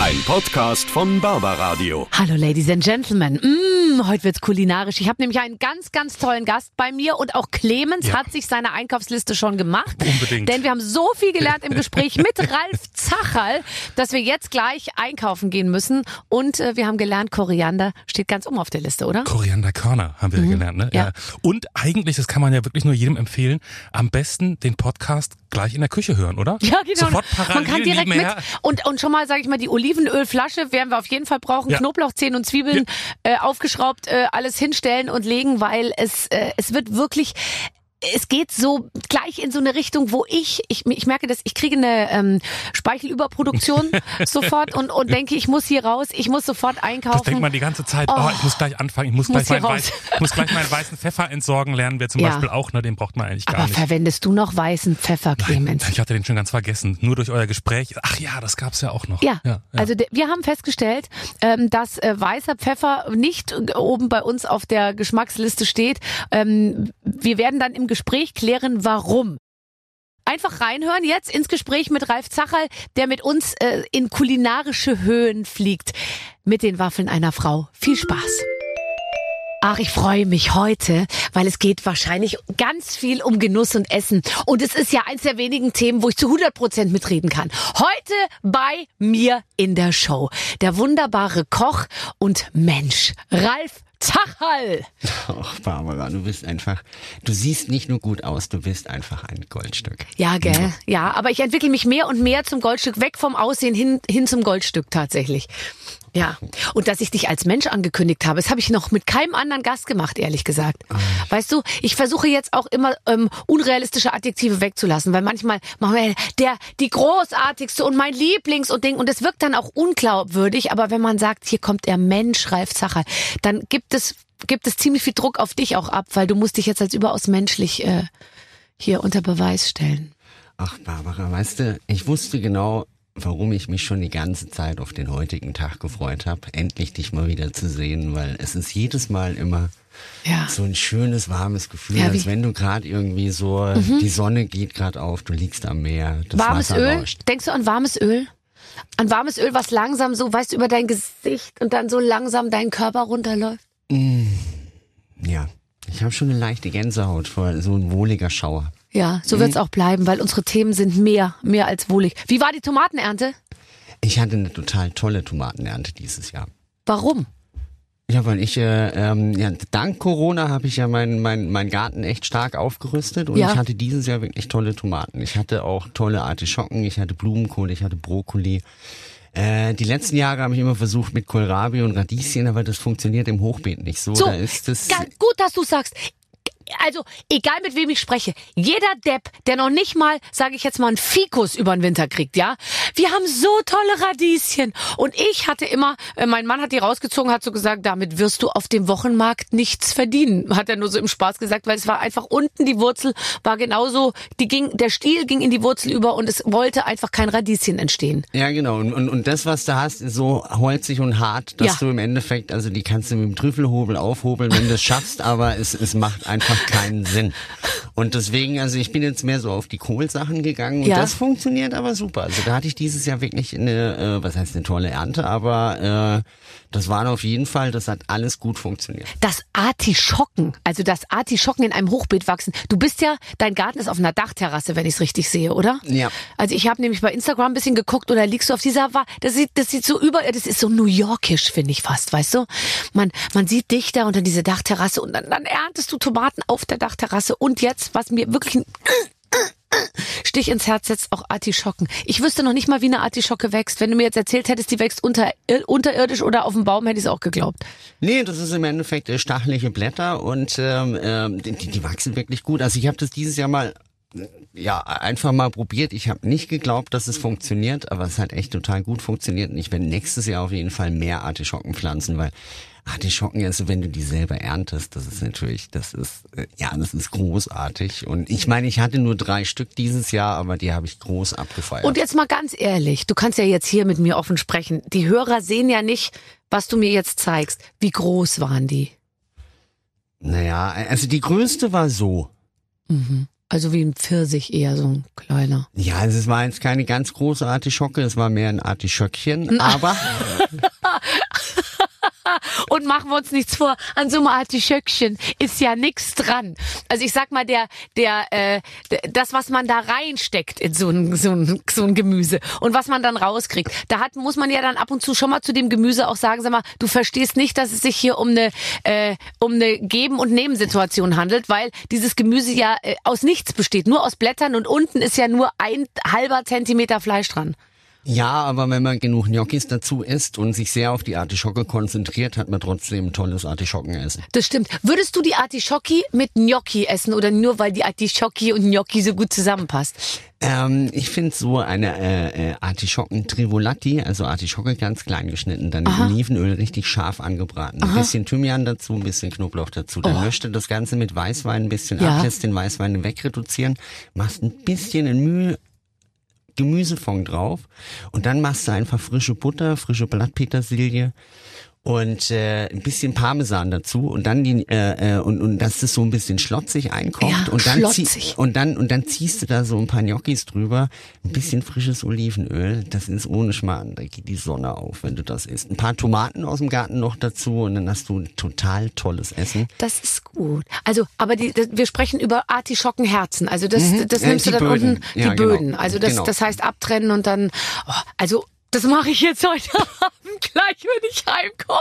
Ein Podcast von Barbaradio. Hallo Ladies and Gentlemen. Mm, heute wird's kulinarisch. Ich habe nämlich einen ganz, ganz tollen Gast bei mir und auch Clemens Ja. hat sich seine Einkaufsliste schon gemacht. Unbedingt. Denn wir haben so viel gelernt im Gespräch mit Ralf Zacherl, dass wir jetzt gleich einkaufen gehen müssen. Und äh, wir haben gelernt, Koriander steht ganz oben auf der Liste, oder? Korianderkörner haben wir gelernt, ne? Mhm. Ja. Und eigentlich, das kann man ja wirklich nur jedem empfehlen, am besten den Podcast gleich in der Küche hören, oder? Ja, genau. Sofort parallel Man kann direkt mit. Und, und schon mal, sage ich mal, die Olivenölflasche werden wir auf jeden Fall brauchen. Ja. Knoblauchzehen und Zwiebeln äh, aufgeschraubt, äh, alles hinstellen und legen, weil es, äh, es wird wirklich. Es geht so gleich in so eine Richtung, wo ich, ich, ich merke das, ich kriege eine ähm, Speichelüberproduktion sofort und, und denke, ich muss hier raus, ich muss sofort einkaufen. Das denkt man die ganze Zeit, oh, ich muss gleich anfangen, ich muss, Muss gleich, meinen weiß, muss gleich meinen weißen Pfeffer entsorgen lernen, wir zum Ja. Beispiel auch, ne? Den braucht man eigentlich gar Aber nicht. verwendest du noch weißen Pfeffer, Clemens? Ich hatte den schon ganz vergessen. Nur durch euer Gespräch. Ach ja, das gab's ja auch noch. Ja, ja, ja. also wir haben festgestellt, ähm, dass äh, weißer Pfeffer nicht äh, oben bei uns auf der Geschmacksliste steht. Ähm, wir werden dann im Gespräch klären, warum. Einfach reinhören jetzt ins Gespräch mit Ralf Zacherl, der mit uns äh, in kulinarische Höhen fliegt. Mit den Waffeln einer Frau. Viel Spaß. Ach, ich freue mich heute, weil es geht wahrscheinlich ganz viel um Genuss und Essen. Und es ist ja eins der wenigen Themen, wo ich zu 100 Prozent mitreden kann. Heute bei mir in der Show. Der wunderbare Koch und Mensch, Ralf Zacherl. Ach, Barbara, du bist einfach, du siehst nicht nur gut aus, du bist einfach ein Goldstück. Ja, gell? Ja, aber ich entwickle mich mehr und mehr zum Goldstück, weg vom Aussehen hin, hin zum Goldstück tatsächlich. Ja. Und dass ich dich als Mensch angekündigt habe, das habe ich noch mit keinem anderen Gast gemacht, ehrlich gesagt. Weißt du, ich versuche jetzt auch immer ähm, unrealistische Adjektive wegzulassen, weil manchmal machen wir der die großartigste und mein Lieblings und Ding und es wirkt dann auch unglaubwürdig, aber wenn man sagt, hier kommt der Mensch Ralf Zacher, dann gibt es gibt es ziemlich viel Druck auf dich auch ab, weil du musst dich jetzt als überaus menschlich äh, hier unter Beweis stellen. Ach, Barbara, weißt du, ich wusste genau, warum ich mich schon die ganze Zeit auf den heutigen Tag gefreut habe, endlich dich mal wieder zu sehen, weil es ist jedes Mal immer Ja. so ein schönes, warmes Gefühl, Ja, Mhm. als wenn du gerade irgendwie so, die Sonne geht gerade auf, du liegst am Meer, das warmes Wasser Öl? rauscht. Denkst du an warmes Öl? An warmes Öl, was langsam so, weißt du, über dein Gesicht und dann so langsam deinen Körper runterläuft? Ja, ich habe schon eine leichte Gänsehaut vor so ein wohliger Schauer. Ja, so wird's auch bleiben, weil unsere Themen sind mehr, mehr als wohlig. Wie war die Tomatenernte? Ich hatte eine total tolle Tomatenernte dieses Jahr. Warum? Ja, weil ich, äh, ähm, ja, dank Corona habe ich ja meinen mein, mein Garten echt stark aufgerüstet und Ja. ich hatte dieses Jahr wirklich tolle Tomaten. Ich hatte auch tolle Artischocken, ich hatte Blumenkohl, ich hatte Brokkoli. Äh, die letzten Jahre habe ich immer versucht mit Kohlrabi und Radieschen, aber das funktioniert im Hochbeet nicht so. So, da ist das, gut, dass du sagst. Also, egal mit wem ich spreche, jeder Depp, der noch nicht mal, sage ich jetzt mal, einen Fikus über den Winter kriegt, ja? Wir haben so tolle Radieschen. Und ich hatte immer, äh, mein Mann hat die rausgezogen, hat so gesagt, damit wirst du auf dem Wochenmarkt nichts verdienen. Hat er nur so im Spaß gesagt, weil es war einfach unten die Wurzel, war genauso, die ging, der Stiel ging in die Wurzel über und es wollte einfach kein Radieschen entstehen. Ja, genau. Und, und, und das, was du hast, ist so holzig und hart, dass Ja. du im Endeffekt, also die kannst du mit dem Trüffelhobel aufhobeln, wenn du es schaffst, aber es, es macht einfach keinen Sinn. Und deswegen, also ich bin jetzt mehr so auf die Kohlsachen gegangen und Ja. das funktioniert aber super. Also da hatte ich dieses Jahr wirklich eine, äh, was heißt eine tolle Ernte, aber äh, das war auf jeden Fall, das hat alles gut funktioniert. Das Artischocken, also das Artischocken in einem Hochbeet wachsen. Du bist ja, dein Garten ist auf einer Dachterrasse, wenn ich es richtig sehe, oder? Ja. Also ich habe nämlich bei Instagram ein bisschen geguckt oder liegst du auf dieser, das sieht, das sieht so über, das ist so New Yorkisch, finde ich fast, weißt du? Man, man sieht dich da unter diese Dachterrasse und dann, dann erntest du Tomaten auf der Dachterrasse und jetzt, was mir wirklich ein Stich ins Herz setzt, auch Artischocken. Ich wüsste noch nicht mal, wie eine Artischocke wächst. Wenn du mir jetzt erzählt hättest, die wächst unter, äh, unterirdisch oder auf dem Baum, hätte ich es auch geglaubt. Nee, das ist im Endeffekt äh, stachelige Blätter und ähm, ähm, die, die wachsen wirklich gut. Also ich habe das dieses Jahr mal äh, ja einfach mal probiert. Ich habe nicht geglaubt, dass es funktioniert, aber es hat echt total gut funktioniert und ich werde nächstes Jahr auf jeden Fall mehr Artischocken pflanzen, weil Artischocken, also wenn du die selber erntest, das ist natürlich, das ist, äh, ja, das ist großartig. Und ich meine, ich hatte nur drei Stück dieses Jahr, aber die habe ich groß abgefeiert. Und jetzt mal ganz ehrlich, du kannst ja jetzt hier mit mir offen sprechen. Die Hörer sehen ja nicht, was du mir jetzt zeigst. Wie groß waren die? naja, also die größte war so. Also wie ein Pfirsich eher so ein kleiner. Ja, es war jetzt keine ganz große Artischocke, es war mehr ein Artischöckchen, aber Und machen wir uns nichts vor, an so einem Artischöckchen ist ja nichts dran. Also ich sag mal, der, der, äh, das, was man da reinsteckt in so ein, so ein, so ein Gemüse und was man dann rauskriegt, da hat, muss man ja dann ab und zu schon mal zu dem Gemüse auch sagen, sag mal, du verstehst nicht, dass es sich hier um eine, äh, um eine Geben- und Nebensituation handelt, weil dieses Gemüse ja äh, aus nichts besteht, nur aus Blättern und unten ist ja nur ein halber Zentimeter Fleisch dran. Ja, aber wenn man genug Gnocchis dazu isst und sich sehr auf die Artischocke konzentriert, hat man trotzdem ein tolles Artischockenessen. Das stimmt. Würdest du die Artischocki mit Gnocchi essen oder nur weil die Artischocki und Gnocchi so gut zusammenpasst? Ähm, ich finde so eine äh, äh, Artischocken-Trivolatti, also Artischocke ganz klein geschnitten, dann in Olivenöl richtig scharf angebraten. Ein bisschen Thymian dazu, ein bisschen Knoblauch dazu. Dann löscht du das Ganze mit Weißwein ein bisschen Ja. ab, lässt den Weißwein wegreduzieren, machst ein bisschen in Mühe Gemüsefond drauf. Und dann machst du einfach frische Butter, frische Blattpetersilie und äh, ein bisschen Parmesan dazu und dann die äh, äh, und und dass das so ein bisschen schlotzig einkocht Ja, und dann schlotzig. und dann und dann ziehst du da so ein paar Gnocchis drüber, ein bisschen frisches Olivenöl, das ist ohne Schmarrn, da geht die Sonne auf, wenn du das isst. Ein paar Tomaten aus dem Garten noch dazu und dann hast du ein total tolles Essen. Das ist gut. Also, aber die, das, wir sprechen über Artischockenherzen. Also das, das Ja, nimmst du die dann Böden. unten die Ja, genau. Böden. Also das, Genau. das heißt abtrennen und dann. Oh, also das mache ich jetzt heute Abend gleich, wenn ich heimkomme.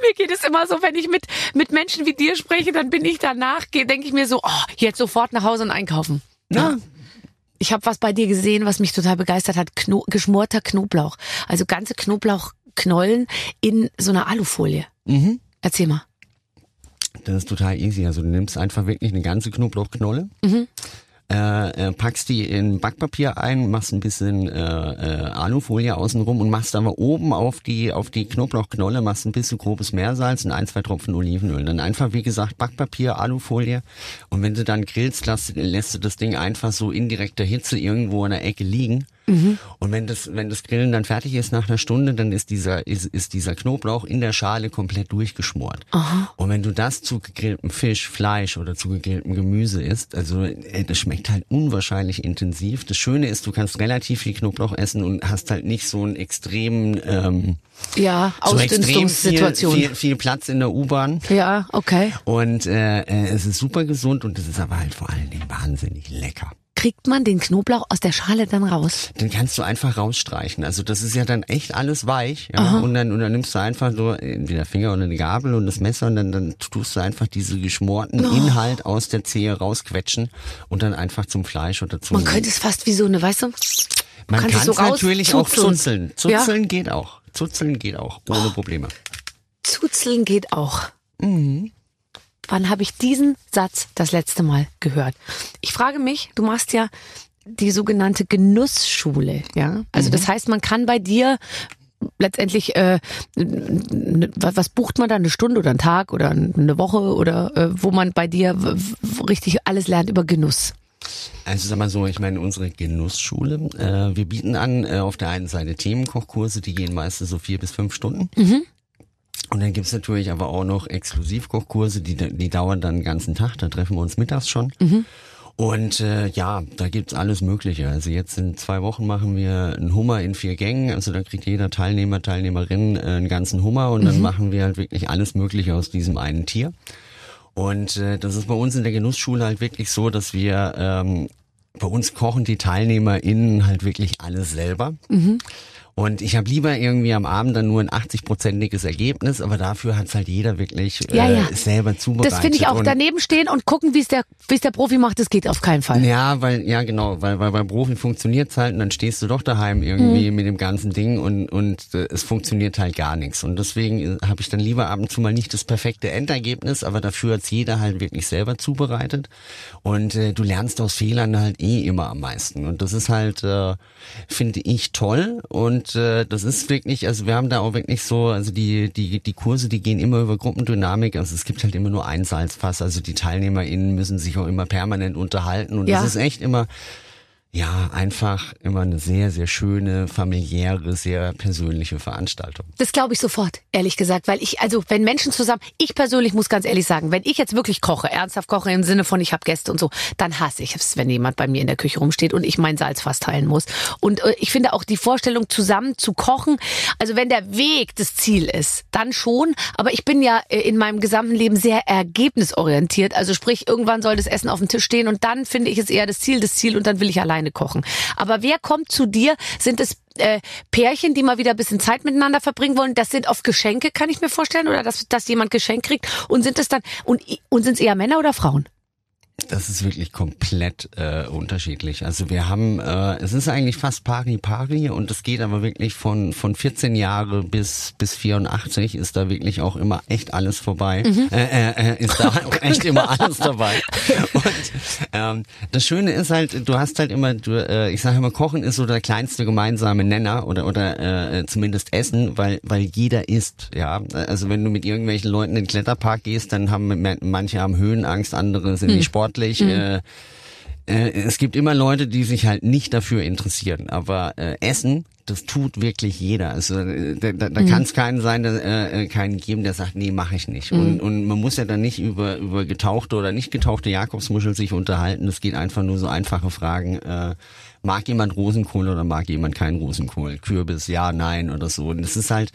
Mir geht es immer so, wenn ich mit mit Menschen wie dir spreche, dann bin ich danach, denke ich mir so, oh, jetzt sofort nach Hause und einkaufen. Ja. Ich habe was bei dir gesehen, was mich total begeistert hat. Kno geschmorter Knoblauch. Also ganze Knoblauchknollen in so einer Alufolie. Mhm. Erzähl mal. Das ist total easy. Also du nimmst einfach wirklich eine ganze Knoblauchknolle, äh, äh, packst die in Backpapier ein, machst ein bisschen äh, äh, Alufolie außenrum und machst aber oben auf die auf die Knoblauchknolle machst ein bisschen grobes Meersalz und ein zwei Tropfen Olivenöl. Dann einfach wie gesagt Backpapier, Alufolie und wenn du dann grillst, lässt, lässt du das Ding einfach so in direkter Hitze irgendwo in der Ecke liegen. Und wenn das, wenn das Grillen dann fertig ist nach einer Stunde, dann ist dieser, ist, ist dieser Knoblauch in der Schale komplett durchgeschmort. Und wenn du das zu gegrilltem Fisch, Fleisch oder zu gegrilltem Gemüse isst, also äh, das schmeckt halt unwahrscheinlich intensiv. Das Schöne ist, du kannst relativ viel Knoblauch essen und hast halt nicht so einen extremen, ähm, Ja, so extrem viel, viel, viel Platz in der U-Bahn. Ja, okay. Und äh, äh, es ist super gesund und es ist aber halt vor allen Dingen wahnsinnig lecker. Kriegt man den Knoblauch aus der Schale dann raus? Den kannst du einfach rausstreichen. Also das ist ja dann echt alles weich. Ja? Und dann und dann nimmst du einfach so entweder Finger oder eine Gabel und das Messer und dann, dann tust du einfach diese geschmorten Oh. Inhalt aus der Zehe rausquetschen und dann einfach zum Fleisch oder zum. Man könnte es fast wie so eine, weißt du? Man kann es so natürlich auch rauszuzeln. zuzeln. Ja. Zuzeln geht auch. Zuzeln geht auch ohne Probleme. Zuzeln geht auch. Mhm. Wann habe ich diesen Satz das letzte Mal gehört? Ich frage mich, du machst ja die sogenannte Genussschule, ja? Also Mhm. das heißt, man kann bei dir letztendlich, äh, was bucht man da, eine Stunde oder einen Tag oder eine Woche oder äh, wo man bei dir richtig alles lernt über Genuss? Also sag mal so, ich meine, unsere Genussschule, äh, wir bieten an äh, auf der einen Seite Themenkochkurse, die gehen meistens so vier bis fünf Stunden. Und dann gibt's natürlich aber auch noch Exklusivkochkurse, die, die dauern dann den ganzen Tag, da treffen wir uns mittags schon. Und äh, ja, da gibt's alles Mögliche. Also jetzt in zwei Wochen machen wir einen Hummer in vier Gängen. Also da kriegt jeder Teilnehmer, Teilnehmerin äh, einen ganzen Hummer und dann machen wir halt wirklich alles Mögliche aus diesem einen Tier. Und äh, das ist bei uns in der Genussschule halt wirklich so, dass wir ähm, bei uns kochen die TeilnehmerInnen halt wirklich alles selber. Und ich habe lieber irgendwie am Abend dann nur ein 80-prozentiges Ergebnis, aber dafür hat's halt jeder wirklich äh, Ja, ja. selber zubereitet. Das finde ich auch. Daneben stehen und gucken, wie es der, wie es der Profi macht, das geht auf keinen Fall. Ja, weil, ja genau, weil, weil beim Profi funktioniert's halt und dann stehst du doch daheim irgendwie Mhm. mit dem ganzen Ding und, und äh, es funktioniert halt gar nichts. Und deswegen habe ich dann lieber ab und zu mal nicht das perfekte Endergebnis, aber dafür hat's jeder halt wirklich selber zubereitet. Und äh, du lernst aus Fehlern halt eh immer am meisten. Und das ist halt, äh, finde ich, toll. Und äh, das ist wirklich, also wir haben da auch wirklich so, also die, die, die Kurse, die gehen immer über Gruppendynamik. Also es gibt halt immer nur ein Salzfass. Also die TeilnehmerInnen müssen sich auch immer permanent unterhalten. Und Ja. das ist echt immer, ja, einfach immer eine sehr, sehr schöne, familiäre, sehr persönliche Veranstaltung. Das glaube ich sofort, ehrlich gesagt, weil ich, also wenn Menschen zusammen, ich persönlich muss ganz ehrlich sagen, wenn ich jetzt wirklich koche, ernsthaft koche im Sinne von ich habe Gäste und so, dann hasse ich es, wenn jemand bei mir in der Küche rumsteht und ich mein Salz fast teilen muss. Und äh, ich finde auch die Vorstellung, zusammen zu kochen, also wenn der Weg das Ziel ist, dann schon, aber ich bin ja äh, in meinem gesamten Leben sehr ergebnisorientiert, also sprich, irgendwann soll das Essen auf dem Tisch stehen und dann finde ich es eher das Ziel, das Ziel und dann will ich allein alleine kochen. Aber wer kommt zu dir? Sind es äh, Pärchen, die mal wieder ein bisschen Zeit miteinander verbringen wollen? Das sind oft Geschenke, kann ich mir vorstellen, oder dass, dass jemand Geschenk kriegt. Und sind es dann und, und sind es eher Männer oder Frauen? Das ist wirklich komplett äh, unterschiedlich. Also wir haben, äh, es ist eigentlich fast pari pari und es geht aber wirklich von von 14 Jahre bis bis 84 ist da wirklich auch immer echt alles vorbei. Mhm. Äh, äh, ist da auch echt immer alles dabei. Und ähm, das Schöne ist halt, du hast halt immer, du, äh, ich sage immer, Kochen ist so der kleinste gemeinsame Nenner oder oder äh, zumindest Essen, weil weil jeder isst. Ja, also wenn du mit irgendwelchen Leuten in den Kletterpark gehst, dann haben manche haben Höhenangst, andere sind mhm. die Sport sportlich. Mhm. Äh, äh, es gibt immer Leute, die sich halt nicht dafür interessieren. Aber äh, Essen, das tut wirklich jeder. Also äh, da, da, mhm. kann es keinen sein, äh, äh, keinen geben, der sagt, nee, mache ich nicht. Mhm. Und, und man muss ja dann nicht über über getauchte oder nicht getauchte Jakobsmuschel sich unterhalten. Es geht einfach nur so einfache Fragen. Äh, mag jemand Rosenkohl oder mag jemand keinen Rosenkohl? Kürbis, ja, nein oder so. Und es ist halt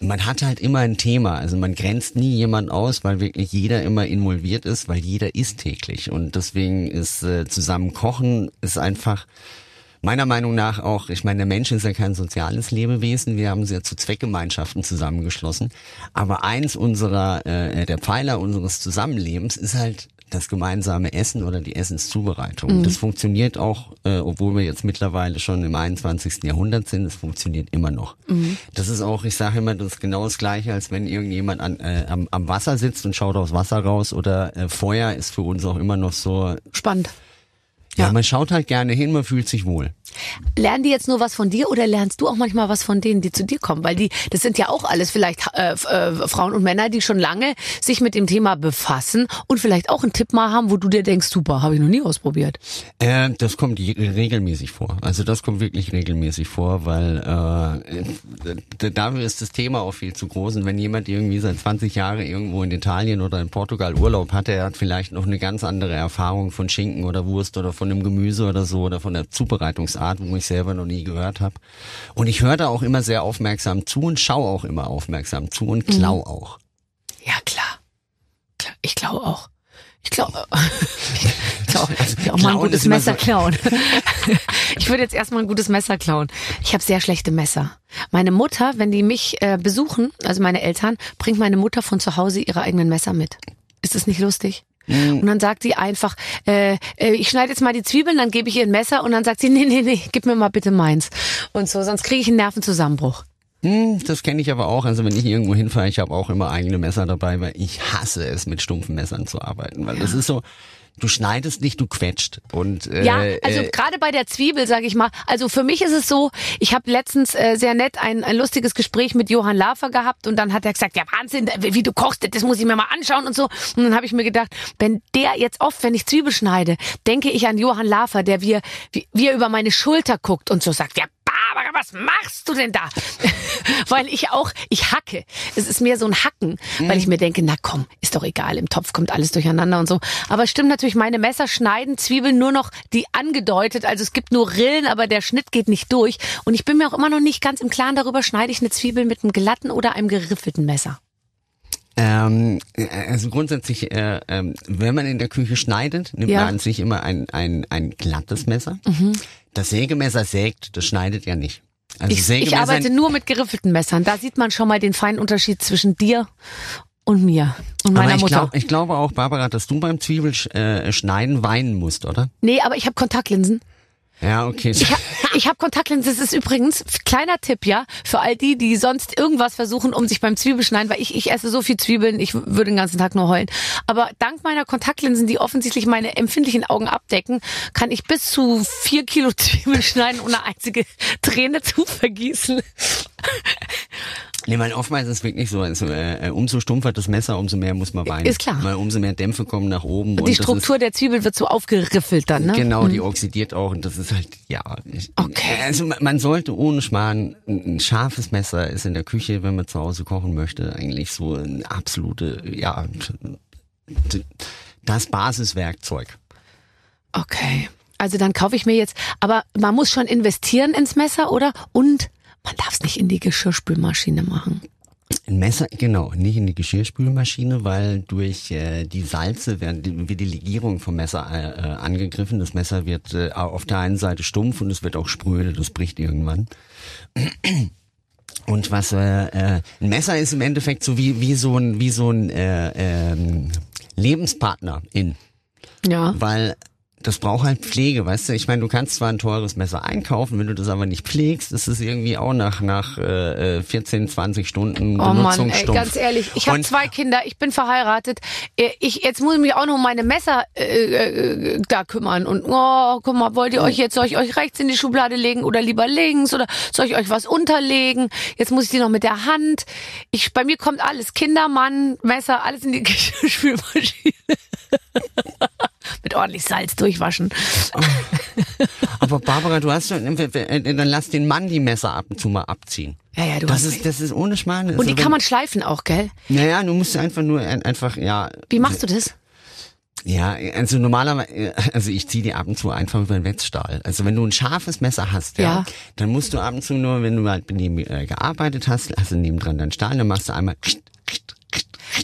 man hat halt immer ein Thema. Also man grenzt nie jemand aus, weil wirklich jeder immer involviert ist, weil jeder isst täglich. Und deswegen ist äh, zusammen kochen ist einfach meiner Meinung nach auch, ich meine, der Mensch ist ja kein soziales Lebewesen, wir haben sie ja zu Zweckgemeinschaften zusammengeschlossen. Aber eins unserer, äh, der Pfeiler unseres Zusammenlebens ist halt das gemeinsame Essen oder die Essenszubereitung. Mhm. Das funktioniert auch, äh, obwohl wir jetzt mittlerweile schon im 21. Jahrhundert sind, es funktioniert immer noch. Mhm. Das ist auch, ich sage immer, das ist genau das Gleiche, als wenn irgendjemand an, äh, am, am Wasser sitzt und schaut aufs Wasser raus oder äh, Feuer ist für uns auch immer noch so spannend. Ja. ja, man schaut halt gerne hin, man fühlt sich wohl. Lernen die jetzt nur was von dir oder lernst du auch manchmal was von denen, die zu dir kommen? Weil die, das sind ja auch alles vielleicht äh, äh, Frauen und Männer, die schon lange sich mit dem Thema befassen und vielleicht auch einen Tipp mal haben, wo du dir denkst, super, habe ich noch nie ausprobiert. Äh, das kommt regelmäßig vor. Also das kommt wirklich regelmäßig vor, weil äh, dafür ist das Thema auch viel zu groß. Und wenn jemand irgendwie seit 20 Jahren irgendwo in Italien oder in Portugal Urlaub hat, er hat vielleicht noch eine ganz andere Erfahrung von Schinken oder Wurst oder von einem Gemüse oder so oder von der Zubereitungsart Art, wo ich selber noch nie gehört habe. Und ich höre da auch immer sehr aufmerksam zu und schaue auch immer aufmerksam zu und klau mhm. auch. Ja, klar. Ich klaue auch. Ich glaube, ich glaube, ich auch mal ein gutes Messer so klauen. ich würde jetzt erstmal ein gutes Messer klauen. Ich habe sehr schlechte Messer. Meine Mutter, wenn die mich äh, besuchen, also meine Eltern, bringt meine Mutter von zu Hause ihre eigenen Messer mit. Ist das nicht lustig? Mhm. Und dann sagt sie einfach, äh, äh, ich schneide jetzt mal die Zwiebeln, dann gebe ich ihr ein Messer und dann sagt sie, nee, nee, nee, gib mir mal bitte meins. Und so, sonst kriege ich einen Nervenzusammenbruch. Hm, das kenne ich aber auch. Also wenn ich irgendwo hinfahre, ich habe auch immer eigene Messer dabei, weil ich hasse es, mit stumpfen Messern zu arbeiten. Weil ja. das ist so, du schneidest nicht, du quetscht. Und äh, ja, also äh, gerade bei der Zwiebel, sage ich mal. Also für mich ist es so, ich habe letztens äh, sehr nett ein, ein lustiges Gespräch mit Johann Lafer gehabt und dann hat er gesagt, ja Wahnsinn, wie du kochst, das muss ich mir mal anschauen und so. Und dann habe ich mir gedacht, wenn der jetzt oft, wenn ich Zwiebel schneide, denke ich an Johann Lafer, der wie, wie er über meine Schulter guckt und so sagt, ja Barbara, was machst du denn da? weil ich auch, ich hacke. Es ist mehr so ein Hacken, mhm. weil ich mir denke, na komm, ist doch egal, im Topf kommt alles durcheinander und so. Aber stimmt natürlich, meine Messer schneiden Zwiebeln nur noch die angedeutet. Also es gibt nur Rillen, aber der Schnitt geht nicht durch. Und ich bin mir auch immer noch nicht ganz im Klaren darüber, schneide ich eine Zwiebel mit einem glatten oder einem geriffelten Messer. Ähm, also grundsätzlich, äh, äh, wenn man in der Küche schneidet, nimmt ja. man sich immer ein, ein, ein glattes Messer. Mhm. Das Sägemesser sägt, das schneidet ja nicht. Also ich, ich arbeite nur mit geriffelten Messern. Da sieht man schon mal den feinen Unterschied zwischen dir und mir und meiner aber ich Mutter. Glaub, ich glaube auch, Barbara, dass du beim Zwiebelschneiden äh, weinen musst, oder? Nee, aber ich habe Kontaktlinsen. Ja, okay. Ich, ich habe Kontaktlinsen. Das ist übrigens kleiner Tipp, ja, für all die, die sonst irgendwas versuchen, um sich beim Zwiebelschneiden, weil ich, ich esse so viel Zwiebeln, ich würde den ganzen Tag nur heulen. Aber dank meiner Kontaktlinsen, die offensichtlich meine empfindlichen Augen abdecken, kann ich bis zu vier Kilo Zwiebeln schneiden, ohne einzige Träne zu vergießen. Nee, weil oftmals ist es wirklich so, also, äh, umso stumpfer das Messer, umso mehr muss man weinen. Ist klar. Weil umso mehr Dämpfe kommen nach oben. Die und das Struktur der Zwiebel wird so aufgeriffelt dann, ist, ne? Genau, die oxidiert auch und das ist halt, ja. Ich, Okay. Also man, sollte ohne Schmarrn, ein, ein scharfes Messer ist in der Küche, wenn man zu Hause kochen möchte, eigentlich so ein absolute, ja, das Basiswerkzeug. Okay. Also dann kaufe ich mir jetzt, aber man muss schon investieren ins Messer, oder? Und man darf es nicht in die Geschirrspülmaschine machen. Ein Messer, genau, nicht in die Geschirrspülmaschine, weil durch äh, die Salze werden die, wird die Legierung vom Messer äh, äh, angegriffen. Das Messer wird äh, auf der einen Seite stumpf und es wird auch spröde, das bricht irgendwann. Und was äh, äh, ein Messer ist im Endeffekt so wie wie so ein wie so ein äh, ähm, Lebenspartner in, Ja. weil das braucht halt Pflege, weißt du? Ich meine, du kannst zwar ein teures Messer einkaufen, wenn du das aber nicht pflegst, ist es irgendwie auch nach nach äh, äh, 14, 20 Stunden Oh Mann, Benutzung ey, stumpf. ganz ehrlich, ich habe zwei Kinder, ich bin verheiratet. Äh, Ich jetzt muss ich mich auch noch um meine Messer äh, äh, da kümmern und oh, guck mal, wollt ihr euch jetzt soll ich euch rechts in die Schublade legen oder lieber links oder soll ich euch was unterlegen? Jetzt muss ich die noch mit der Hand. Ich bei mir kommt alles Kinder, Mann, Messer, alles in die Geschirrspülmaschine. mit ordentlich Salz durchwaschen. Aber Barbara, du hast schon, dann lass den Mann die Messer ab und zu mal abziehen. Ja, ja, du Das ist, das ist ohne Schmarrn. Und die kann man schleifen auch, gell? Naja, du musst einfach nur ein- einfach, ja. Wie machst du das? Ja, also normalerweise, also ich ziehe die ab und zu einfach über den Wetzstahl. Also wenn du ein scharfes Messer hast, ja, Ja. dann musst du ab und zu nur, wenn du halt neben, äh, gearbeitet hast, hast du nebendran deinen Stahl, dann machst du einmal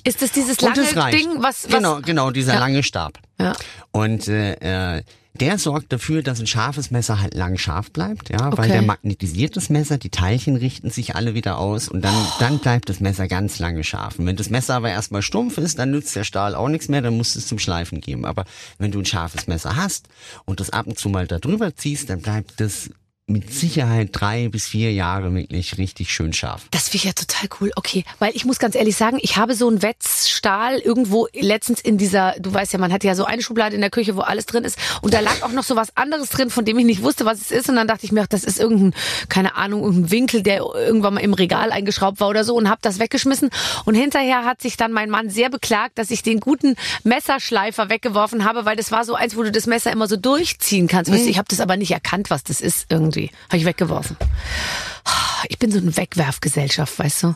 Ist das dieses lange das. Ding, was, was genau, genau, dieser Ja. lange Stab. Ja. Und äh, äh, der sorgt dafür, dass ein scharfes Messer halt lang scharf bleibt, ja, weil Okay. der magnetisiert das Messer, die Teilchen richten sich alle wieder aus und dann, dann bleibt das Messer ganz lange scharf. Und wenn das Messer aber erstmal stumpf ist, dann nützt der Stahl auch nichts mehr, dann musst du es zum Schleifen geben. Aber wenn du ein scharfes Messer hast und das ab und zu mal da drüber ziehst, dann bleibt das mit Sicherheit drei bis vier Jahre wirklich richtig schön scharf. Das finde ich ja total cool. Okay, weil ich muss ganz ehrlich sagen, ich habe so einen Wetzstahl irgendwo letztens in dieser, du weißt ja, man hat ja so eine Schublade in der Küche, wo alles drin ist und da lag auch noch so was anderes drin, von dem ich nicht wusste, was es ist und dann dachte ich mir, ach, das ist irgendein, keine Ahnung, irgendein Winkel, der irgendwann mal im Regal eingeschraubt war oder so und habe das weggeschmissen und hinterher hat sich dann mein Mann sehr beklagt, dass ich den guten Messerschleifer weggeworfen habe, weil das war so eins, wo du das Messer immer so durchziehen kannst. Du, ich habe das aber nicht erkannt, was das ist irgendwie. Habe ich weggeworfen. Ich bin so eine Wegwerfgesellschaft, weißt du.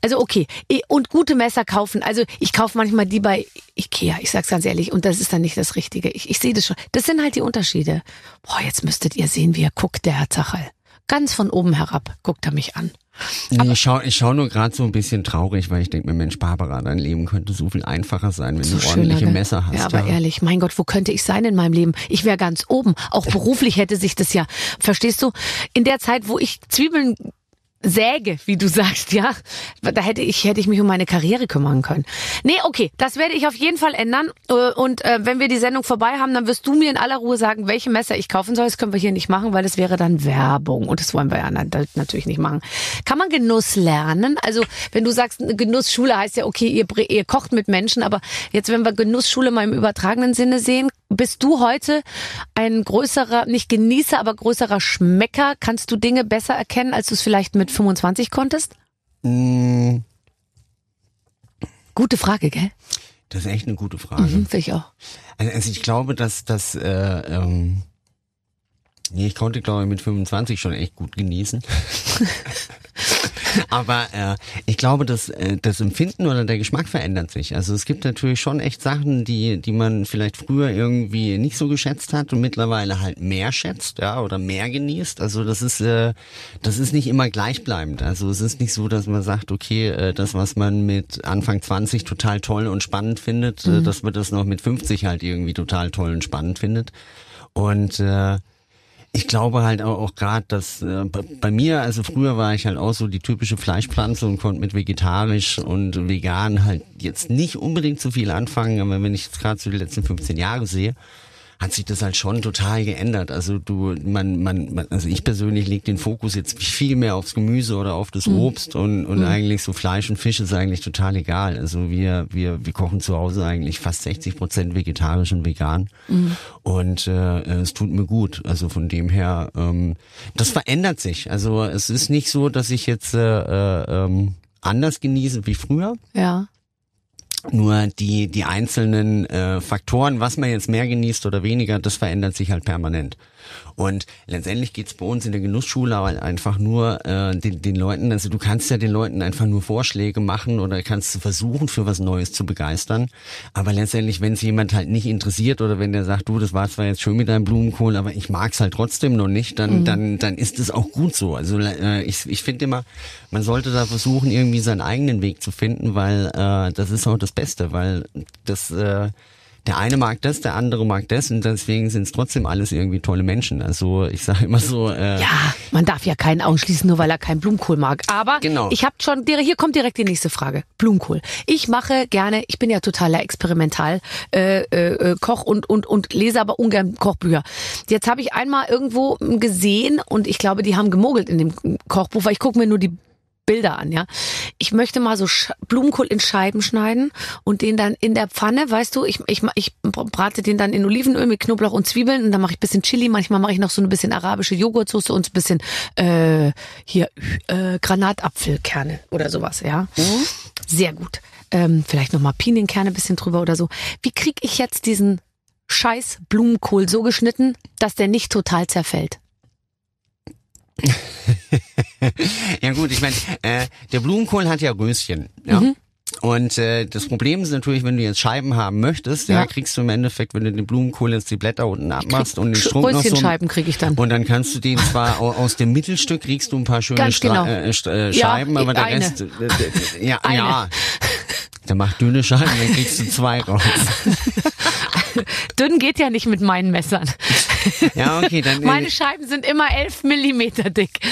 Also okay, und gute Messer kaufen. Also ich kaufe manchmal die bei Ikea, ich sag's ganz ehrlich, und das ist dann nicht das Richtige. Ich, ich sehe das schon. Das sind halt die Unterschiede. Boah, jetzt müsstet ihr sehen, wie er guckt, der Herr Zachal. Ganz von oben herab guckt er mich an. Nee, ich schau, ich schau nur gerade so ein bisschen traurig, weil ich denke mir, Mensch, Barbara, dein Leben könnte so viel einfacher sein, wenn So du ordentliche schöner? Messer hast. Ja, aber ehrlich, mein Gott, wo könnte ich sein in meinem Leben? Ich wäre ganz oben. Auch beruflich hätte sich das ja, verstehst du? In der Zeit, wo ich Zwiebeln säge, wie du sagst, ja, da hätte ich hätte ich mich um meine Karriere kümmern können. Nee, okay, das werde ich auf jeden Fall ändern Äh, und äh, wenn wir die Sendung vorbei haben, dann wirst du mir in aller Ruhe sagen, welche Messer ich kaufen soll. Das können wir hier nicht machen, weil das wäre dann Werbung und das wollen wir ja na- natürlich nicht machen. Kann man Genuss lernen? Also, wenn du sagst, Genussschule heißt ja, okay, ihr, ihr kocht mit Menschen, aber jetzt wenn wir Genussschule mal im übertragenen Sinne sehen, bist du heute ein größerer, nicht Genießer, aber größerer Schmecker? Kannst du Dinge besser erkennen, als du es vielleicht mit 25 konntest? Mm, Gute Frage, gell? Das ist echt eine gute Frage. Mhm, finde ich auch. Also also ich glaube, dass das, äh, ähm, nee, ich konnte glaube ich mit 25 schon echt gut genießen. Aber äh, ich glaube, dass äh, das Empfinden oder der Geschmack verändert sich. Also es gibt natürlich schon echt Sachen, die die man vielleicht früher irgendwie nicht so geschätzt hat und mittlerweile halt mehr schätzt, ja, oder mehr genießt. Also das ist äh, das ist nicht immer gleichbleibend. Also es ist nicht so, dass man sagt, okay, äh, das was man mit Anfang 20 total toll und spannend findet, äh, dass man das noch mit 50 halt irgendwie total toll und spannend findet. Und äh, ich glaube halt auch, auch gerade, dass äh, bei, mir, also früher war ich halt auch so die typische Fleischpflanze und konnte mit vegetarisch und vegan halt jetzt nicht unbedingt so viel anfangen, aber wenn ich jetzt gerade so die letzten 15 Jahre sehe, hat sich das halt schon total geändert. Also du, man, man, man also ich persönlich lege den Fokus jetzt viel mehr aufs Gemüse oder auf das Obst und, und eigentlich so Fleisch und Fisch ist eigentlich total egal. Also wir, wir, wir kochen zu Hause eigentlich fast 60 Prozent vegetarisch und vegan und äh, es tut mir gut. Also von dem her, ähm, das verändert sich. Also es ist nicht so, dass ich jetzt äh, äh, ähm, anders genieße wie früher. Ja. Nur die, die einzelnen äh, Faktoren, was man jetzt mehr genießt oder weniger, das verändert sich halt permanent. Und letztendlich geht's bei uns in der Genussschule aber einfach nur äh, den, den Leuten, also du kannst ja den Leuten einfach nur Vorschläge machen oder kannst versuchen, für was Neues zu begeistern. Aber letztendlich, wenn es jemand halt nicht interessiert oder wenn der sagt, du, das war zwar jetzt schön mit deinem Blumenkohl, aber ich mag's halt trotzdem noch nicht, dann, mhm. dann, dann ist es auch gut so. Also äh, ich, ich finde immer, man sollte da versuchen, irgendwie seinen eigenen Weg zu finden, weil äh, das ist auch das Beste, weil das äh, der eine mag das, der andere mag das und deswegen sind es trotzdem alles irgendwie tolle Menschen. Also ich sage immer so. Äh, ja, man darf ja keinen ausschließen, nur weil er keinen Blumenkohl mag. Aber genau. ich habe schon, hier kommt direkt die nächste Frage. Blumenkohl. Ich mache gerne, ich bin ja totaler Experimental äh, äh, Koch und und und lese aber ungern Kochbücher. Jetzt habe ich einmal irgendwo gesehen und ich glaube, die haben gemogelt in dem Kochbuch, weil ich gucke mir nur die Bilder an, ja. Ich möchte mal so Blumenkohl in Scheiben schneiden und den dann in der Pfanne, weißt du, ich, ich, ich brate den dann in Olivenöl mit Knoblauch und Zwiebeln und dann mache ich bisschen Chili, manchmal mache ich noch so ein bisschen arabische Joghurtsoße und ein bisschen äh, hier äh, Granatapfelkerne oder sowas, ja. Mhm. Sehr gut. Ähm, vielleicht nochmal Pinienkerne bisschen drüber oder so. Wie krieg ich jetzt diesen scheiß Blumenkohl so geschnitten, dass der nicht total zerfällt? ja gut, ich meine, äh, der Blumenkohl hat ja Röschen. Ja? Mhm. Und äh, das Problem ist natürlich, wenn du jetzt Scheiben haben möchtest, ja, ja kriegst du im Endeffekt, wenn du den Blumenkohl jetzt die Blätter unten abmachst und den Strunk noch so Scheiben krieg ich dann. Und dann kannst du den zwar aus dem Mittelstück kriegst du ein paar schöne Ganz genau. äh, äh, Scheiben, ja, aber der eine. Rest äh, ja, eine. ja. Der macht dünne Scheiben, dann kriegst du zwei raus. Dünn geht ja nicht mit meinen Messern. Ja, okay, dann. Meine Scheiben sind immer elf Millimeter dick.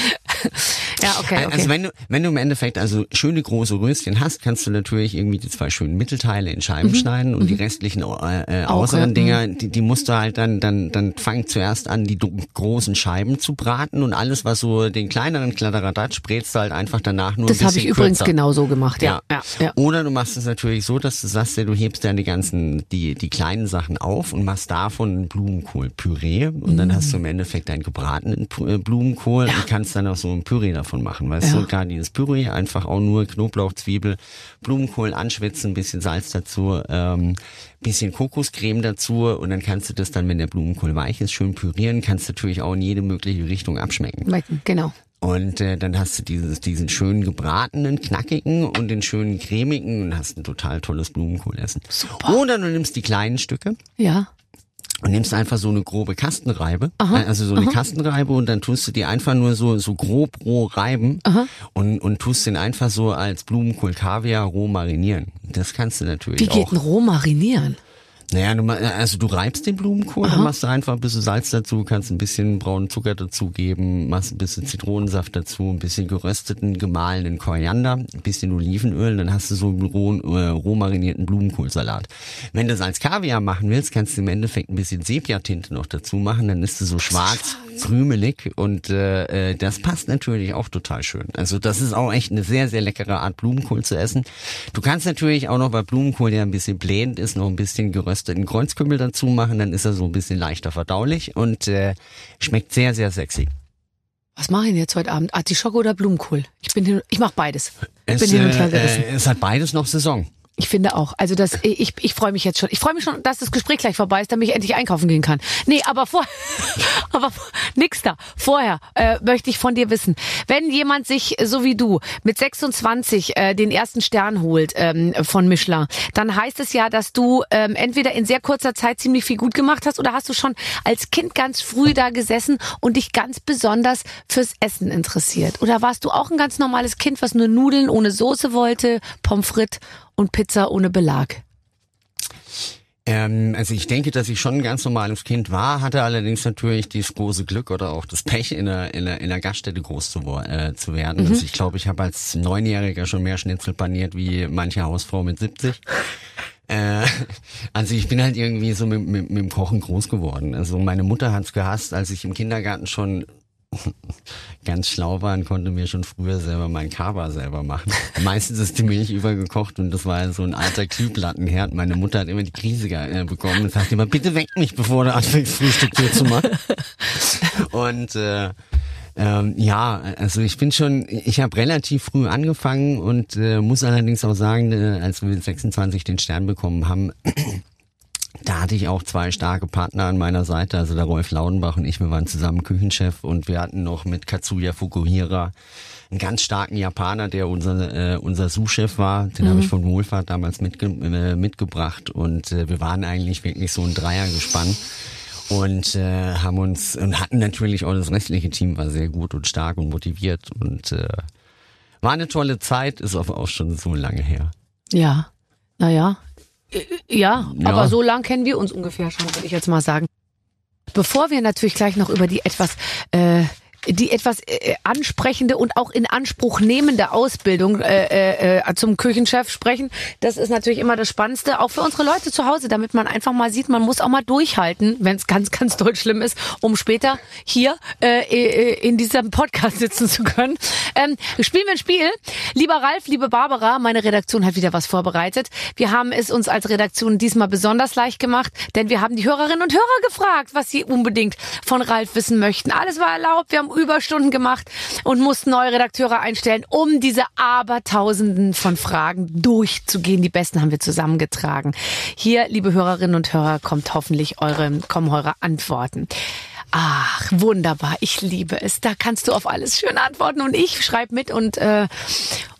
Ja, okay, okay. Also wenn du, wenn du im Endeffekt also schöne große Röschen hast, kannst du natürlich irgendwie die zwei schönen Mittelteile in Scheiben mhm. schneiden und mhm. die restlichen äh, äh äußeren Dinger, die, die musst du halt dann, dann, dann fang zuerst an, die großen Scheiben zu braten und alles, was so den kleineren Kladderadatsch brätst du halt einfach danach nur Das habe ich übrigens genauso gemacht, ja. Ja. ja. ja. Oder du machst es natürlich so, dass du sagst, ja, du hebst dann die ganzen, die, die kleinen Sachen auf und machst davon Blumenkohlpüree und mhm. dann hast du im Endeffekt einen gebratenen äh, Blumenkohl ja. und kannst dann auch so ein Püree davon davon machen, weißt ja. du, gerade dieses Püree, einfach auch nur Knoblauch, Zwiebel, Blumenkohl anschwitzen, bisschen Salz dazu, ähm, bisschen Kokoscreme dazu und dann kannst du das dann, wenn der Blumenkohl weich ist, schön pürieren, kannst natürlich auch in jede mögliche Richtung abschmecken. Genau. Und äh, dann hast du dieses, diesen schönen gebratenen, knackigen und den schönen cremigen und hast ein total tolles Blumenkohlessen. Super. Oder du nimmst die kleinen Stücke. Ja und nimmst einfach so eine grobe Kastenreibe, aha, also so eine aha. Kastenreibe und dann tust du die einfach nur so so grob roh reiben aha. und und tust den einfach so als Blumenkohl Kaviar roh marinieren. Das kannst du natürlich Wie geht auch. ein roh marinieren? Naja, du, also du reibst den Blumenkohl, Aha. dann machst du einfach ein bisschen Salz dazu, kannst ein bisschen braunen Zucker dazugeben, machst ein bisschen Zitronensaft dazu, ein bisschen gerösteten, gemahlenen Koriander, ein bisschen Olivenöl, dann hast du so einen roh, äh, roh marinierten Blumenkohlsalat. Wenn du das als Kaviar machen willst, kannst du im Endeffekt ein bisschen Sepia-Tinte noch dazu machen, dann ist du so schwarz, krümelig und äh, äh, das passt natürlich auch total schön. Also das ist auch echt eine sehr, sehr leckere Art Blumenkohl zu essen. Du kannst natürlich auch noch, weil Blumenkohl ja ein bisschen blähend ist, noch ein bisschen geröstet gerösteten Kreuzkümmel dazu machen, dann ist er so ein bisschen leichter verdaulich und äh, schmeckt sehr, sehr sexy. Was mache ich denn jetzt heute Abend? Artischocke oder Blumenkohl? Ich bin hin, ich mache beides. Ich es, bin hin und her gerissen. Äh, es hat beides noch Saison. Ich finde auch. Also das, ich, ich freue mich jetzt schon. Ich freue mich schon, dass das Gespräch gleich vorbei ist, damit ich endlich einkaufen gehen kann. Nee, aber vor, aber nix da. Vorher äh, möchte ich von dir wissen, wenn jemand sich so wie du mit 26 äh, den ersten Stern holt ähm, von Michelin, dann heißt es ja, dass du ähm, entweder in sehr kurzer Zeit ziemlich viel gut gemacht hast oder hast du schon als Kind ganz früh da gesessen und dich ganz besonders fürs Essen interessiert? Oder warst du auch ein ganz normales Kind, was nur Nudeln ohne Soße wollte, Pommes frites und Pizza ohne Belag? Ähm, also ich denke, dass ich schon ein ganz normales Kind war, hatte allerdings natürlich dieses große Glück oder auch das Pech, in einer, in einer, in einer Gaststätte groß zu, äh, zu werden. Mhm. Also ich glaube, ich habe als Neunjähriger schon mehr Schnitzel paniert wie manche Hausfrau mit 70. Äh, also ich bin halt irgendwie so mit, mit, mit dem Kochen groß geworden. Also meine Mutter hat's gehasst, als ich im Kindergarten schon ganz schlau war und konnte mir schon früher selber mein Kaba selber machen. Meistens ist die Milch übergekocht und das war so ein alter Glühplattenherd. Meine Mutter hat immer die Krise äh, bekommen und sagte immer, bitte weck mich, bevor du anfängst, Frühstück hier zu machen. Und äh, Ähm, ja, also ich bin schon, ich habe relativ früh angefangen und äh, muss allerdings auch sagen, äh, als wir mit 26 den Stern bekommen haben, da hatte ich auch zwei starke Partner an meiner Seite, also der Rolf Laudenbach und ich, wir waren zusammen Küchenchef und wir hatten noch mit Katsuya Fukuhira einen ganz starken Japaner, der unser, äh, unser Sous-Chef war. Den mhm. habe ich von Wohlfahrt damals mitge äh, mitgebracht und äh, wir waren eigentlich wirklich so ein Dreiergespann und äh, haben uns und hatten natürlich auch das restliche Team war sehr gut und stark und motiviert und äh, war eine tolle Zeit, ist aber auch schon so lange her. Ja, naja, ja, ja, aber so lang kennen wir uns ungefähr schon, würde ich jetzt mal sagen. Bevor wir natürlich gleich noch über die etwas äh, die etwas äh, ansprechende und auch in Anspruch nehmende Ausbildung äh, äh, äh, zum Küchenchef sprechen. Das ist natürlich immer das Spannendste, auch für unsere Leute zu Hause, damit man einfach mal sieht, man muss auch mal durchhalten, wenn es ganz, ganz doll schlimm ist, um später hier äh, äh, in diesem Podcast sitzen zu können. Ähm, spielen wir ein Spiel. Lieber Ralf, liebe Barbara, meine Redaktion hat wieder was vorbereitet. Wir haben es uns als Redaktion diesmal besonders leicht gemacht, denn wir haben die Hörerinnen und Hörer gefragt, was sie unbedingt von Ralf wissen möchten. Alles war erlaubt. Wir haben Überstunden gemacht und mussten neue Redakteure einstellen, um diese Abertausenden von Fragen durchzugehen. Die besten haben wir zusammengetragen. Hier, liebe Hörerinnen und Hörer, kommt hoffentlich eure, kommen eure Antworten. Ach, wunderbar. Ich liebe es. Da kannst du auf alles schön antworten und ich schreibe mit und äh,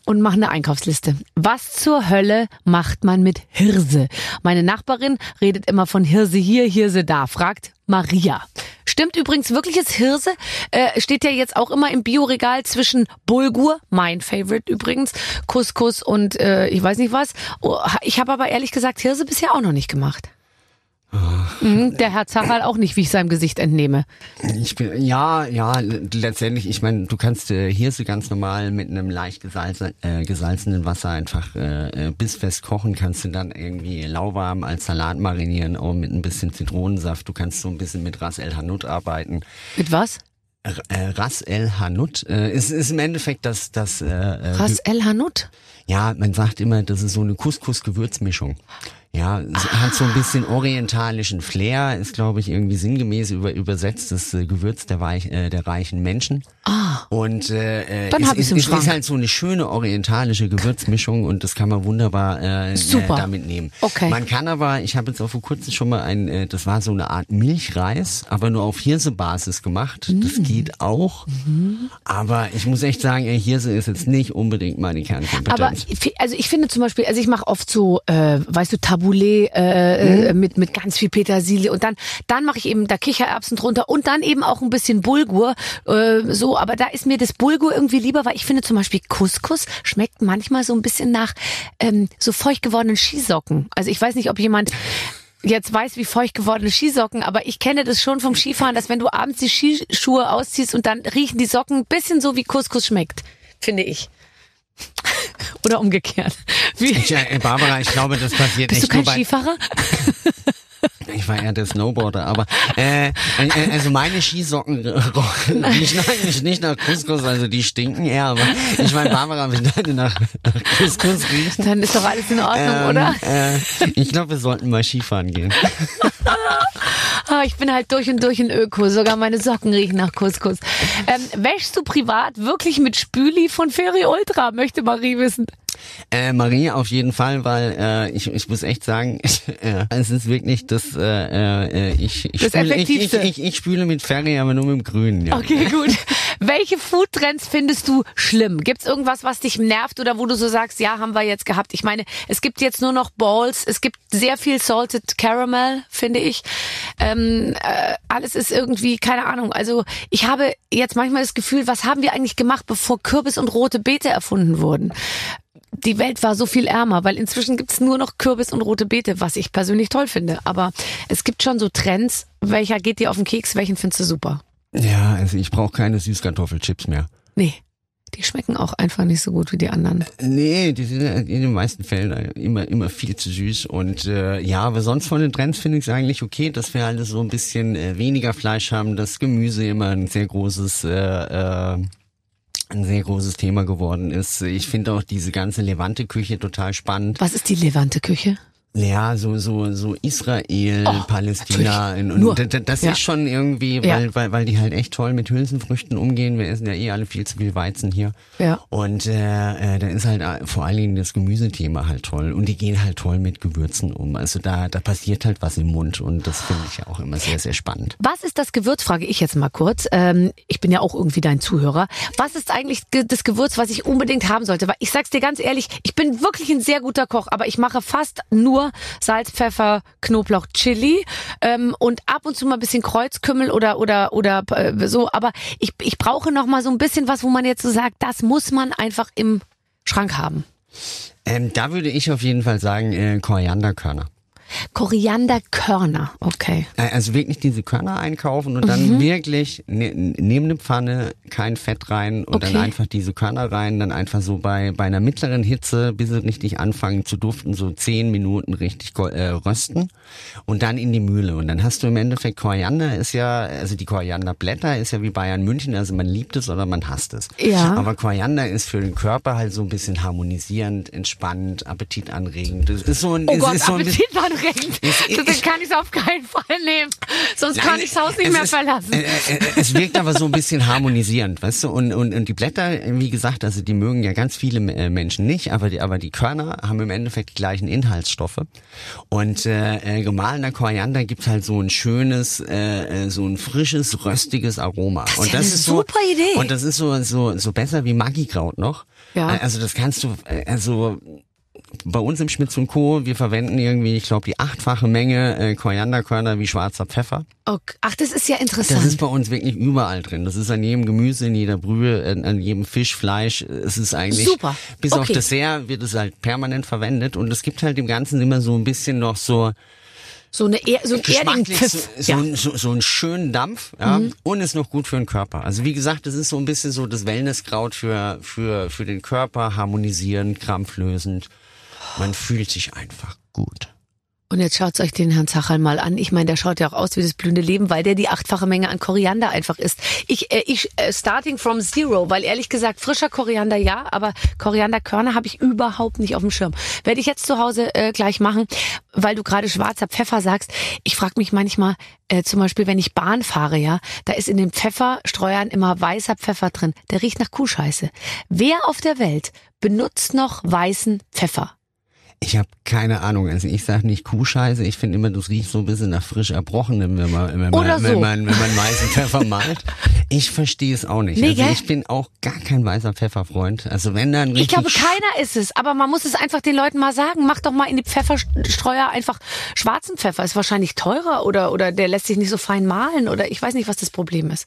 und mache eine Einkaufsliste. Was zur Hölle macht man mit Hirse? Meine Nachbarin redet immer von Hirse hier, Hirse da. Fragt Maria. Stimmt übrigens wirklich ist Hirse, äh, steht ja jetzt auch immer im Bioregal zwischen Bulgur, mein Favorite übrigens, Couscous und äh, ich weiß nicht was. Oh, ich habe aber ehrlich gesagt Hirse bisher auch noch nicht gemacht. Mhm, der Herr Zacherl auch nicht, wie ich seinem Gesicht entnehme. Ich bin, ja, ja, letztendlich, ich meine, du kannst äh, Hirse ganz normal mit einem leicht gesalzen, äh, gesalzenen Wasser einfach äh, äh, bissfest kochen, kannst du dann irgendwie lauwarm als Salat marinieren, auch mit ein bisschen Zitronensaft. Du kannst so ein bisschen mit Ras El Hanout arbeiten. Mit was? Äh, Ras El Hanout äh, ist, ist im Endeffekt das das äh, äh Ras El Hanout. Ja, man sagt immer, das ist so eine Couscous-Gewürzmischung. Ja, ah. hat so ein bisschen orientalischen Flair, ist glaube ich irgendwie sinngemäß über, übersetzt das äh, Gewürz der, weich, äh, der reichen Menschen. Ah. Und äh, Dann es, es, es ist halt so eine schöne orientalische Gewürzmischung und das kann man wunderbar äh, Super. Äh, damit nehmen. Okay. Man kann aber, ich habe jetzt auch vor kurzem schon mal ein, äh, das war so eine Art Milchreis, aber nur auf Hirsebasis gemacht. Mm. Das geht auch. Mhm. Aber ich muss echt sagen, ey, Hirse ist jetzt nicht unbedingt meine Kernkompetenz. Aber also ich finde zum Beispiel, also ich mache oft so, äh, weißt du, Taboulet äh, mhm. mit mit ganz viel Petersilie und dann dann mache ich eben da Kichererbsen drunter und dann eben auch ein bisschen Bulgur äh, so, aber da ist mir das Bulgur irgendwie lieber, weil ich finde zum Beispiel Couscous schmeckt manchmal so ein bisschen nach ähm, so feucht gewordenen Skisocken. Also ich weiß nicht, ob jemand jetzt weiß, wie feucht gewordene Skisocken, aber ich kenne das schon vom Skifahren, dass wenn du abends die Skischuhe ausziehst und dann riechen die Socken ein bisschen so, wie Couscous schmeckt, finde ich. Oder umgekehrt. Wie? Ich, Barbara, ich glaube, das passiert Bist nicht du kein Skifahrer? Ich war eher der Snowboarder, aber äh, äh also meine Skisocken riechen eigentlich nicht nach Couscous, also die stinken eher, aber ich meine, Barbara, wenn deine nach, nach Couscous riechen. Dann ist doch alles in Ordnung, ähm, oder? Äh, ich glaube, wir sollten mal Skifahren gehen. ah, ich bin halt durch und durch ein Öko, sogar meine Socken riechen nach Couscous. Ähm, wäschst du privat wirklich mit Spüli von Ferry Ultra, möchte Marie wissen. Äh, Marie auf jeden Fall, weil äh, ich, ich muss echt sagen, äh, es ist wirklich das, äh, äh, ich, ich, das spüle, ich, ich, ich, ich spüle mit Ferry, aber nur mit dem Grünen. Ja. Okay, gut. Welche Foodtrends findest du schlimm? Gibt's irgendwas, was dich nervt oder wo du so sagst, ja, haben wir jetzt gehabt? Ich meine, es gibt jetzt nur noch Balls, es gibt sehr viel Salted Caramel, finde ich. Ähm, äh, alles ist irgendwie, keine Ahnung. Also ich habe jetzt manchmal das Gefühl, was haben wir eigentlich gemacht, bevor Kürbis und rote Beete erfunden wurden? Die Welt war so viel ärmer, weil inzwischen gibt's nur noch Kürbis und rote Beete, was ich persönlich toll finde. Aber es gibt schon so Trends, welcher geht dir auf den Keks, welchen findest du super? Ja, also ich brauche keine Süßkartoffelchips mehr. Nee. Die schmecken auch einfach nicht so gut wie die anderen. Nee, die sind in den meisten Fällen immer immer viel zu süß und äh, ja, aber sonst von den Trends finde ich es eigentlich okay, dass wir alles so ein bisschen äh, weniger Fleisch haben, das Gemüse immer ein sehr großes äh, äh, ein sehr großes Thema geworden ist. Ich finde auch diese ganze Levante-Küche total spannend. Was ist die Levante-Küche? Ja, so so so Israel, Oh, Palästina natürlich. und, Nur. und d- das Ja. ist schon irgendwie, Ja. weil, weil weil die halt echt toll mit Hülsenfrüchten umgehen. Wir essen ja eh alle viel zu viel Weizen hier. Ja. Und äh, äh, da ist halt äh, vor allen Dingen das Gemüsethema halt toll und die gehen halt toll mit Gewürzen um. Also da da passiert halt was im Mund und das finde ich ja auch immer sehr sehr spannend. Was ist das Gewürz, frage ich jetzt mal kurz. Ähm, ich bin ja auch irgendwie dein Zuhörer. Was ist eigentlich ge- das Gewürz, was ich unbedingt haben sollte? Weil ich sag's dir ganz ehrlich, ich bin wirklich ein sehr guter Koch, aber ich mache fast nur Salz, Pfeffer, Knoblauch, Chili ähm, und ab und zu mal ein bisschen Kreuzkümmel oder oder oder äh, so. Aber ich, ich brauche noch mal so ein bisschen was, wo man jetzt so sagt, das muss man einfach im Schrank haben. Ähm, da würde ich auf jeden Fall sagen äh, Korianderkörner. Korianderkörner, okay. Äh, Also wirklich diese Körner einkaufen und dann Mhm. wirklich ne, neben eine Pfanne kein Fett rein und Okay. dann einfach diese Körner rein, dann einfach so bei bei einer mittleren Hitze, bis sie richtig anfangen zu duften, so zehn Minuten richtig äh, rösten und dann in die Mühle und dann hast du im Endeffekt Koriander ist ja, also die Korianderblätter ist ja wie Bayern München, also man liebt es oder man hasst es. Ja. Aber Koriander ist für den Körper halt so ein bisschen harmonisierend, entspannend, appetitanregend. Das ist so ein, Oh Gott, ist so ein bisschen Appetitanregend. Ich- Das kann ich auf keinen Fall nehmen. Sonst kann Nein, ich das Haus nicht es mehr ist, verlassen. Äh, äh, äh, es wirkt aber so ein bisschen harmonisierend, weißt du? Und, und, und die Blätter, wie gesagt, also die mögen ja ganz viele äh, Menschen nicht, aber die, aber die Körner haben im Endeffekt die gleichen Inhaltsstoffe. Und äh, gemahlener Koriander gibt halt so ein schönes, äh, so ein frisches, röstiges Aroma. ist und ja eine so, super Idee. Und das ist so so so besser wie Magikraut noch. Ja. Also das kannst du, also bei uns im Schmitz und Co. Wir verwenden irgendwie, ich glaube, die achtfache Menge äh, Korianderkörner wie schwarzer Pfeffer. Okay. Ach, das ist ja interessant. Das ist bei uns wirklich überall drin. Das ist an jedem Gemüse, in jeder Brühe, an, an jedem Fisch, Fleisch. Es ist eigentlich Super. bis auf Okay. Dessert wird es halt permanent verwendet und es gibt halt im Ganzen immer so ein bisschen noch so so eine er so ein erdigen so, Pfiff. so, Ja. so, so einen schönen Dampf ja, Mhm. und ist noch gut für den Körper. Also wie gesagt, das ist so ein bisschen so das Wellnesskraut für für für den Körper, harmonisierend, krampflösend. Man fühlt sich einfach gut. Und jetzt schaut euch den Herrn Zachal mal an. Ich meine, der schaut ja auch aus wie das blühende Leben, weil der die achtfache Menge an Koriander einfach isst. Ich, äh, ich äh, starting from zero, weil ehrlich gesagt frischer Koriander ja, aber Korianderkörner habe ich überhaupt nicht auf dem Schirm. Werde ich jetzt zu Hause äh, gleich machen, weil du gerade schwarzer Pfeffer sagst. Ich frage mich manchmal, äh, zum Beispiel, wenn ich Bahn fahre, ja, da ist in den Pfefferstreuern immer weißer Pfeffer drin. Der riecht nach Kuhscheiße. Wer auf der Welt benutzt noch weißen Pfeffer? Ich habe keine Ahnung. Also ich sage nicht Kuhscheiße. Ich finde immer, das riecht so ein bisschen nach frisch erbrochenem, wenn man, wenn man, Oder wenn so. man, wenn man weißen Pfeffer malt. Ich verstehe es auch nicht. Nee, also gell? ich bin auch gar kein weißer Pfefferfreund. Also wenn dann richtig Ich glaube, keiner ist es, aber man muss es einfach den Leuten mal sagen. Mach doch mal in die Pfefferstreuer einfach schwarzen Pfeffer. Ist wahrscheinlich teurer oder, oder der lässt sich nicht so fein mahlen oder ich weiß nicht, was das Problem ist.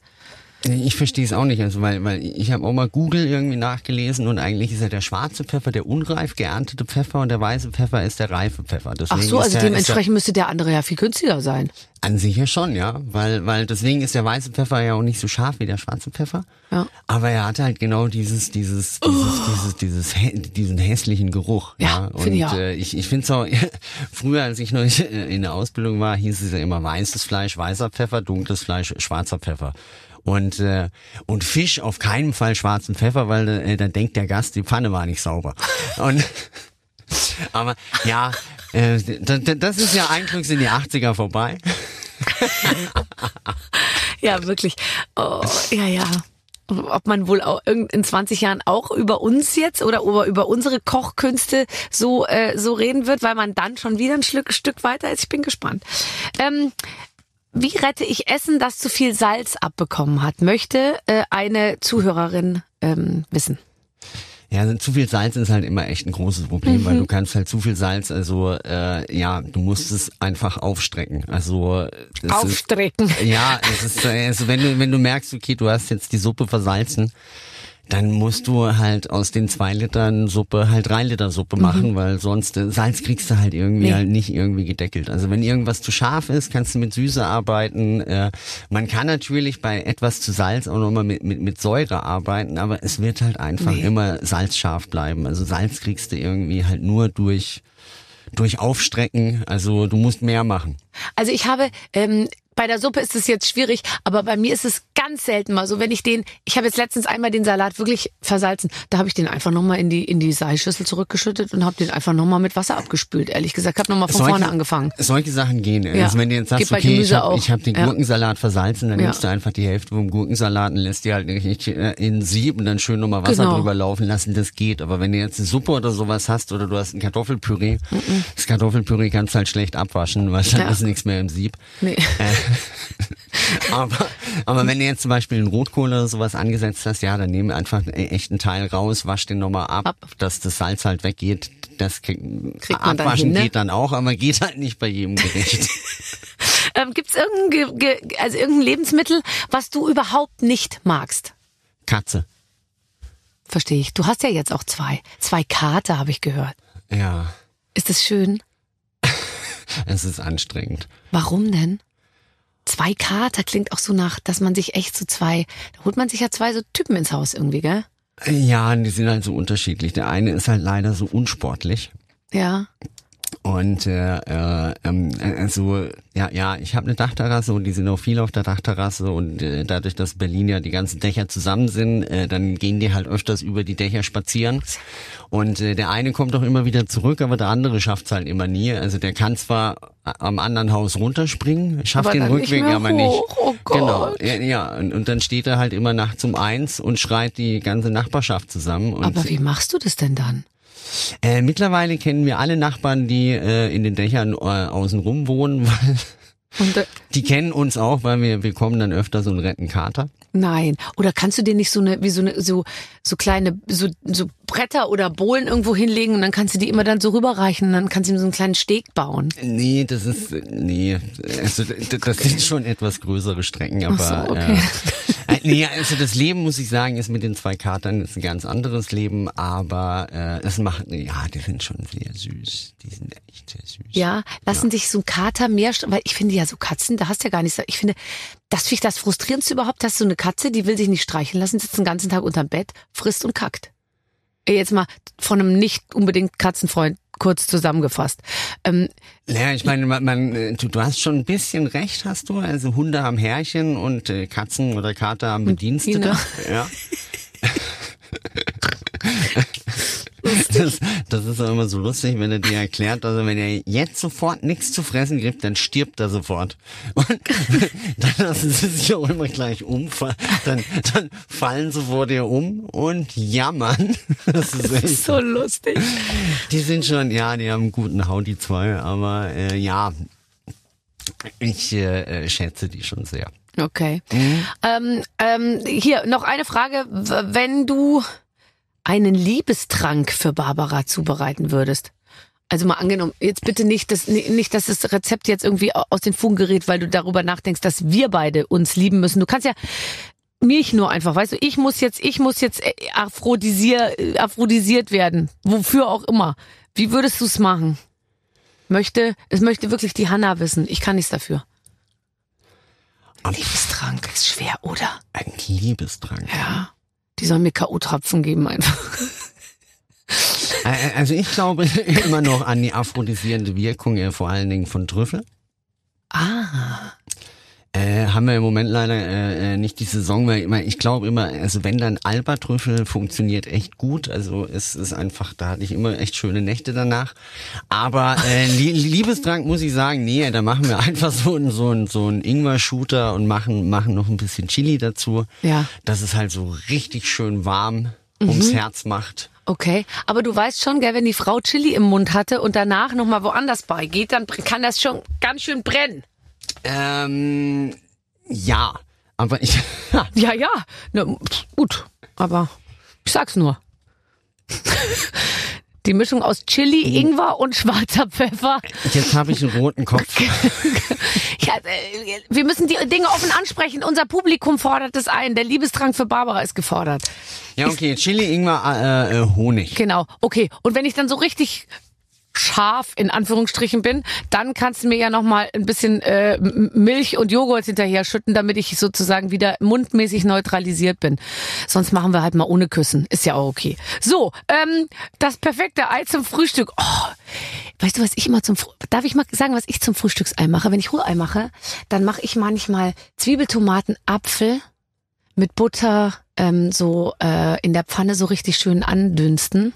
Ich verstehe es auch nicht, also weil, weil ich habe auch mal Google irgendwie nachgelesen und eigentlich ist ja der schwarze Pfeffer der unreif geerntete Pfeffer und der weiße Pfeffer ist der reife Pfeffer. Deswegen Ach so, also der, dementsprechend müsste der andere ja viel günstiger sein. der, an sich ja schon, ja, weil weil deswegen ist der weiße Pfeffer ja auch nicht so scharf wie der schwarze Pfeffer. Ja. Aber er hat halt genau dieses dieses dieses dieses dieses hä- diesen hässlichen Geruch. Ja, Ja, und ich auch. Äh, ich ich finde es auch früher, als ich noch in der Ausbildung war, hieß es ja immer weißes Fleisch weißer Pfeffer, dunkles Fleisch schwarzer Pfeffer. Und, äh, und Fisch auf keinen Fall schwarzen Pfeffer, weil äh, dann denkt der Gast, die Pfanne war nicht sauber. Und aber ja, äh, das ist ja eigentlich sind die 80er vorbei. Ja, wirklich. Oh, ja, ja. Ob man wohl auch in 20 Jahren auch über uns jetzt oder über, über unsere Kochkünste so, äh, so reden wird, weil man dann schon wieder ein Stück, Stück weiter ist. Ich bin gespannt. Ähm, wie rette ich Essen, das zu viel Salz abbekommen hat, möchte äh, eine Zuhörerin ähm, wissen. Ja, also zu viel Salz ist halt immer echt ein großes Problem, Mhm. weil du kannst halt zu viel Salz, also äh, ja, du musst es einfach aufstrecken. Also es ist, Aufstrecken. Ja, es ist, äh, also wenn du, wenn du merkst, okay, du hast jetzt die Suppe versalzen, dann musst du halt aus den zwei Litern Suppe halt drei Liter Suppe machen, weil sonst äh, Salz kriegst du halt irgendwie Mhm. Nee. halt nicht irgendwie gedeckelt. Also wenn irgendwas zu scharf ist, kannst du mit Süße arbeiten. Äh, man kann natürlich bei etwas zu Salz auch nochmal mit, mit, mit Säure arbeiten, aber es wird halt einfach Nee. immer salzscharf bleiben. Also Salz kriegst du irgendwie halt nur durch durch Aufstrecken. Also du musst mehr machen. Also ich habe, ähm, bei der Suppe ist es jetzt schwierig, aber bei mir ist es ganz selten mal so, wenn ich den, ich habe jetzt letztens einmal den Salat wirklich versalzen, da habe ich den einfach nochmal in die in die Seischüssel zurückgeschüttet und habe den einfach nochmal mit Wasser abgespült. Ehrlich gesagt, habe nochmal von Solche- vorne angefangen. Solche Sachen gehen. Ja. Also wenn du jetzt Geht sagst, bei okay, ich habe hab den Ja. Gurkensalat versalzen, dann Ja. nimmst du einfach die Hälfte vom Gurkensalat und lässt die halt nicht äh, in Sieb und dann schön nochmal Wasser Genau. drüber laufen lassen. Das geht. Aber wenn du jetzt eine Suppe oder sowas hast oder du hast ein Kartoffelpüree, das Kartoffelpüree kannst du halt schlecht abwaschen, weil dann Ja. ist nichts mehr im Sieb. Nee. Aber, aber wenn du jetzt zum Beispiel einen Rotkohl oder sowas angesetzt hast, ja, dann nehm einfach einen echten Teil raus, wasch den nochmal ab, Ab. dass das Salz halt weggeht. Das krieg, Kriegt man dann abwaschen hin, ne? geht dann auch, aber geht halt nicht bei jedem Gericht. Ähm, Gibt es irgendein, Ge Ge also irgendein Lebensmittel, was du überhaupt nicht magst? Katze. Verstehe ich. Du hast ja jetzt auch zwei. Zwei Kater, habe ich gehört. Ja, Ist das schön? es ist anstrengend. Warum denn? Zwei Kater klingt auch so nach, dass man sich echt so zwei, da holt man sich ja zwei so Typen ins Haus irgendwie, gell? Ja, die sind halt so unterschiedlich. Der eine ist halt leider so unsportlich. Ja. Und äh, äh, ähm, also ja, ja, ich habe eine Dachterrasse und die sind auch viel auf der Dachterrasse und äh, dadurch, dass Berlin ja die ganzen Dächer zusammen sind, äh, dann gehen die halt öfters über die Dächer spazieren. Und äh, der eine kommt auch immer wieder zurück, aber der andere schafft's halt immer nie. Also der kann zwar am anderen Haus runterspringen, schafft Aber den Rückweg aber nicht. Oh Genau, Gott. ja, ja. Und, und dann steht er halt immer nachts um eins und schreit die ganze Nachbarschaft zusammen. Aber wie machst du das denn dann? Äh, mittlerweile kennen wir alle Nachbarn, die äh, in den Dächern äh, außenrum wohnen, weil Und, äh, die kennen uns auch, weil wir, wir kommen dann öfter so einen retten Kater. nein. Oder kannst du dir nicht so eine, wie so eine, so, so kleine, so, so Bretter oder Bohlen irgendwo hinlegen und dann kannst du die immer dann so rüberreichen und dann kannst du ihm so einen kleinen Steg bauen. Nee, das ist, nee, also das sind schon etwas größere Strecken, aber Ach so, okay. äh, äh, nee, also das Leben, muss ich sagen, ist mit den zwei Katern ist ein ganz anderes Leben, aber äh, es macht, ja, die sind schon sehr süß, die sind echt sehr süß. Ja, lassen sich so ein Kater mehr, weil ich finde ja so Katzen, da hast du ja gar nichts. Ich finde, das finde ich das frustrierendste überhaupt, dass so eine Katze, die will sich nicht streicheln lassen, sitzt den ganzen Tag unterm Bett, frisst und kackt. Jetzt mal von einem nicht unbedingt Katzenfreund kurz zusammengefasst. Ähm, Ja, ich meine, man, man, äh, du, du hast schon ein bisschen recht, hast du. Also Hunde haben Herrchen und äh, Katzen oder Kater haben Bedienstete. Diener. Ja. Das, das ist auch immer so lustig, wenn er dir erklärt, also wenn er jetzt sofort nichts zu fressen kriegt, dann stirbt er sofort. Und dann lassen sie sich auch immer gleich umfallen. Dann, dann fallen sie vor dir um und jammern. Das ist echt so lustig. die sind schon, ja, die haben einen guten Hau, die zwei, aber äh, ja, ich äh, äh, schätze die schon sehr. Okay. Ähm, ähm, hier noch eine Frage. Wenn du einen Liebestrank für Barbara zubereiten würdest, also mal angenommen, jetzt bitte nicht, dass, nicht, dass das Rezept jetzt irgendwie au- aus den Fugen gerät, weil du darüber nachdenkst, dass wir beide uns lieben müssen. Du kannst ja mich nur einfach, weißt du, ich muss jetzt, ich muss jetzt äh, aphrodisier, äh, aphrodisiert werden, wofür auch immer. Wie würdest du es machen? Möchte, es möchte wirklich die Hanna wissen. Ich kann nichts dafür. Und Liebestrank ist schwer, oder? ein Liebesdrang. Ja. Die sollen mir K.O.-Tropfen geben einfach. Also ich glaube immer noch an die aphrodisierende Wirkung, vor allen Dingen von Trüffel. Ah. Äh, haben wir im Moment leider äh, äh, nicht die Saison, weil immer, ich glaube immer, also wenn dann Alba-Trüffel funktioniert echt gut, also es ist einfach, da hatte ich immer echt schöne Nächte danach. Aber äh, Lie- Liebesdrang muss ich sagen, nee, da machen wir einfach so einen so einen so einen Ingwer-Shooter und machen machen noch ein bisschen Chili dazu, Ja. dass es halt so richtig schön warm ums Herz macht. Okay. Aber du weißt schon, gell, wenn die Frau Chili im Mund hatte und danach nochmal woanders beigeht, dann kann das schon ganz schön brennen. Ähm, ja, aber ich Ja, ja. Na, pff, gut. Aber ich sag's nur. Die Mischung aus Chili, Ingwer und schwarzer Pfeffer. jetzt habe ich einen roten Kopf. Ja, äh, wir müssen die Dinge offen ansprechen. Unser Publikum fordert es ein. Der Liebestrank für Barbara ist gefordert. Ja, okay, Chili, Ingwer, äh, äh, Honig. Genau, okay. Und wenn ich dann so richtig scharf in Anführungsstrichen bin, dann kannst du mir ja noch mal ein bisschen äh, Milch und Joghurt hinterher schütten, damit ich sozusagen wieder mundmäßig neutralisiert bin. Sonst machen wir halt mal ohne Küssen. Ist ja auch okay. So, ähm, das perfekte Ei zum Frühstück. Oh, weißt du, was ich immer zum Fr Darf ich mal sagen, was ich zum Frühstücksei mache? Wenn ich Rührei mache, dann mache ich manchmal Zwiebeltomaten, Apfel mit Butter ähm, so äh, in der Pfanne so richtig schön andünsten.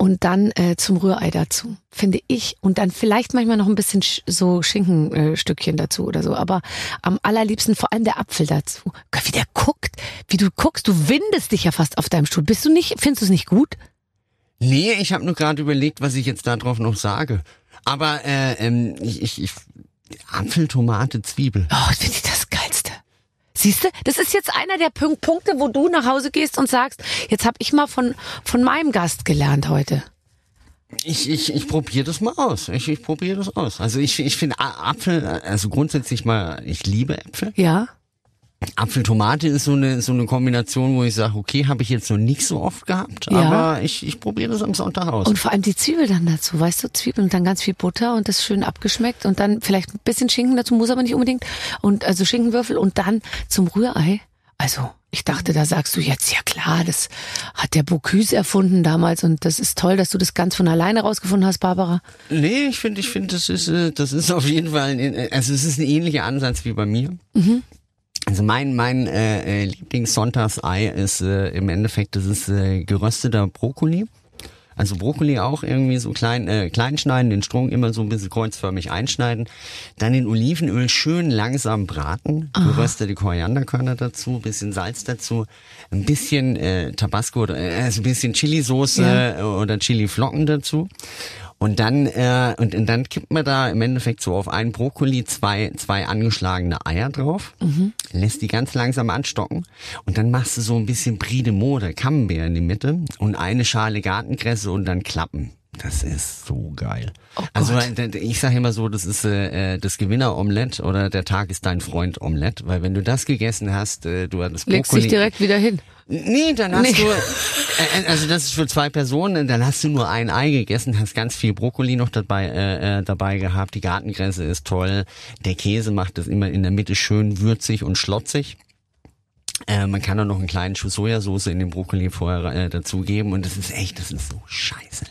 Und dann äh, zum Rührei dazu, finde ich. Und dann vielleicht manchmal noch ein bisschen sch so Schinkenstückchen äh, dazu oder so. Aber am allerliebsten vor allem der Apfel dazu. Gott, wie der guckt, wie du guckst, du windest dich ja fast auf deinem Stuhl. Bist du nicht, findest du es nicht gut? Nee, ich habe nur gerade überlegt, was ich jetzt darauf noch sage. Aber äh, ähm, ich, ich, ich Apfel, Tomate, Zwiebel. Oh, finde ich das. Siehst du, das ist jetzt einer der Punk Punkte, wo du nach Hause gehst und sagst, jetzt habe ich mal von, von meinem Gast gelernt heute. Ich, ich, ich probiere das mal aus. Ich, ich probiere das aus. Also ich, ich finde Apfel, also grundsätzlich mal, ich liebe Äpfel. Ja. Apfeltomate ist so eine so eine Kombination, wo ich sage, okay, habe ich jetzt noch nicht so oft gehabt, Ja. aber ich, ich probiere das am Sonntag aus. Und vor allem die Zwiebel dann dazu, weißt du, Zwiebeln und dann ganz viel Butter und das schön abgeschmeckt und dann vielleicht ein bisschen Schinken dazu, muss aber nicht unbedingt. Und also Schinkenwürfel und dann zum Rührei. Also, ich dachte, da sagst du jetzt, ja klar, das hat der Bocuse erfunden damals und das ist toll, dass du das ganz von alleine rausgefunden hast, Barbara. nee, ich finde, ich finde, das ist äh, das ist auf jeden Fall, ein, also es ist ein ähnlicher Ansatz wie bei mir. Also mein mein äh, äh, Lieblingssonntagsei ist äh, im Endeffekt, das ist äh, gerösteter Brokkoli. Also Brokkoli auch irgendwie so klein, äh, klein schneiden, den Strunk immer so ein bisschen kreuzförmig einschneiden. Dann in Olivenöl schön langsam braten, geröstete Korianderkörner dazu, bisschen Salz dazu, ein bisschen äh, Tabasco, oder, äh, also ein bisschen Chilisauce Ja. äh, oder Chiliflocken dazu. Und dann, äh, und, und dann kippt man da im Endeffekt so auf einen Brokkoli zwei, zwei angeschlagene Eier drauf, lässt die ganz langsam anstocken und dann machst du so ein bisschen Brie de Mode, Camembert in die Mitte und eine Schale Gartenkresse und dann Klappen. Das ist so geil. Oh also ich sage immer so, das ist äh, äh, das Gewinner-Omelett oder der Tag ist dein Freund-Omelett, weil wenn du das gegessen hast, äh, du hattest Legst Brokkoli. dich direkt wieder hin. Nee, dann hast Nee. du, äh, also das ist für zwei Personen, dann hast du nur ein Ei gegessen, hast ganz viel Brokkoli noch dabei, äh, äh, dabei gehabt, die Gartengrenze ist toll, der Käse macht das immer in der Mitte schön würzig und schlotzig. Äh, man kann auch noch einen kleinen Schuss Sojasauce in den Brokkoli vorher äh, dazugeben und das ist echt, das ist so scheiße.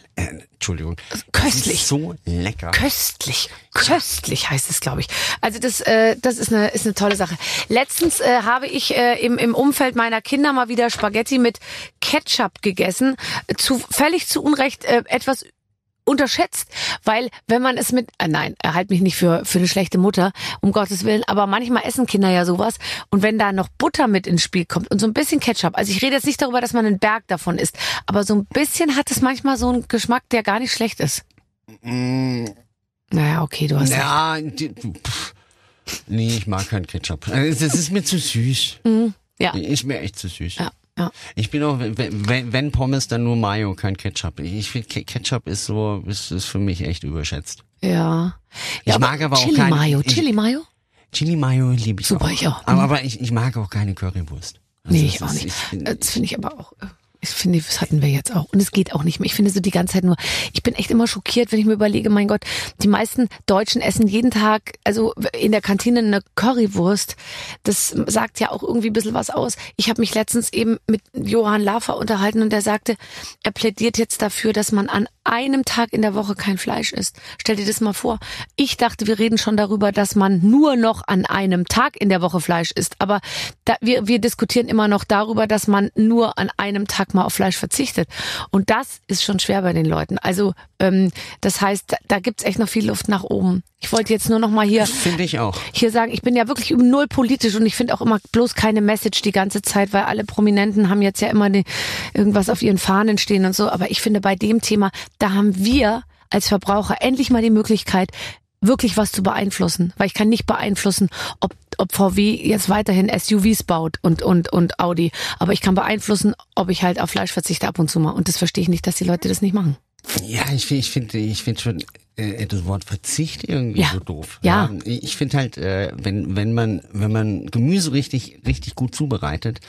Entschuldigung. Köstlich. so lecker. Köstlich, köstlich heißt es, glaube ich. Also das, äh, das ist eine, ist eine tolle Sache. Letztens äh, habe ich äh, im, im Umfeld meiner Kinder mal wieder Spaghetti mit Ketchup gegessen. Zu, völlig zu Unrecht äh, etwas unterschätzt, weil wenn man es mit, äh, nein, er halt mich nicht für, für eine schlechte Mutter, um Gottes Willen, aber manchmal essen Kinder ja sowas und wenn da noch Butter mit ins Spiel kommt und so ein bisschen Ketchup, also ich rede jetzt nicht darüber, dass man einen Berg davon isst, aber so ein bisschen hat es manchmal so einen Geschmack, der gar nicht schlecht ist. Naja, okay, du hast. Ja, die, pff, nee, ich mag keinen Ketchup. Also, Das ist mir zu süß. Ja. Ist mir echt zu süß. Ja, ja. Ich bin auch, wenn, wenn, Pommes, dann nur Mayo, kein Ketchup. Ich finde, Ke- Ketchup ist so, ist, ist für mich echt überschätzt. Ja. Ich ja, mag aber auch Chili kein- Mayo. ich- Chili Mayo? Chili Mayo liebe ich Super, auch. ich auch. Aber, aber ich, ich mag auch keine Currywurst. Also Nee, ich auch nicht. Ich, Äh, Das finde ich aber auch. Ich finde, das hatten wir jetzt auch. Und es geht auch nicht mehr. Ich finde so die ganze Zeit nur, ich bin echt immer schockiert, wenn ich mir überlege, mein Gott, die meisten Deutschen essen jeden Tag, also in der Kantine eine Currywurst. Das sagt ja auch irgendwie ein bisschen was aus. Ich habe mich letztens eben mit Johann Lafer unterhalten und der sagte, er plädiert jetzt dafür, dass man an einem Tag in der Woche kein Fleisch isst. Stell dir das mal vor. Ich dachte, wir reden schon darüber, dass man nur noch an einem Tag in der Woche Fleisch isst. Aber da, wir, wir diskutieren immer noch darüber, dass man nur an einem Tag mal auf Fleisch verzichtet. Und das ist schon schwer bei den Leuten. Also ähm, das heißt, da, da gibt's echt noch viel Luft nach oben. Ich wollte jetzt nur noch mal hier Finde ich auch. hier sagen, ich bin ja wirklich um null politisch und ich finde auch immer bloß keine Message die ganze Zeit, weil alle Prominenten haben jetzt ja immer die, irgendwas auf ihren Fahnen stehen und so. Aber ich finde bei dem Thema, da haben wir als Verbraucher endlich mal die Möglichkeit, wirklich was zu beeinflussen, weil ich kann nicht beeinflussen, ob, ob VW jetzt weiterhin SUVs baut und, und, und Audi. Aber ich kann beeinflussen, ob ich halt auf Fleisch verzichte ab und zu mal. Und das verstehe ich nicht, dass die Leute das nicht machen. Ja, ich finde ich finde ich finde schon äh, das Wort Verzicht irgendwie Ja. so doof. Ja. Ich finde halt äh, wenn wenn man wenn man Gemüse richtig richtig gut zubereitet,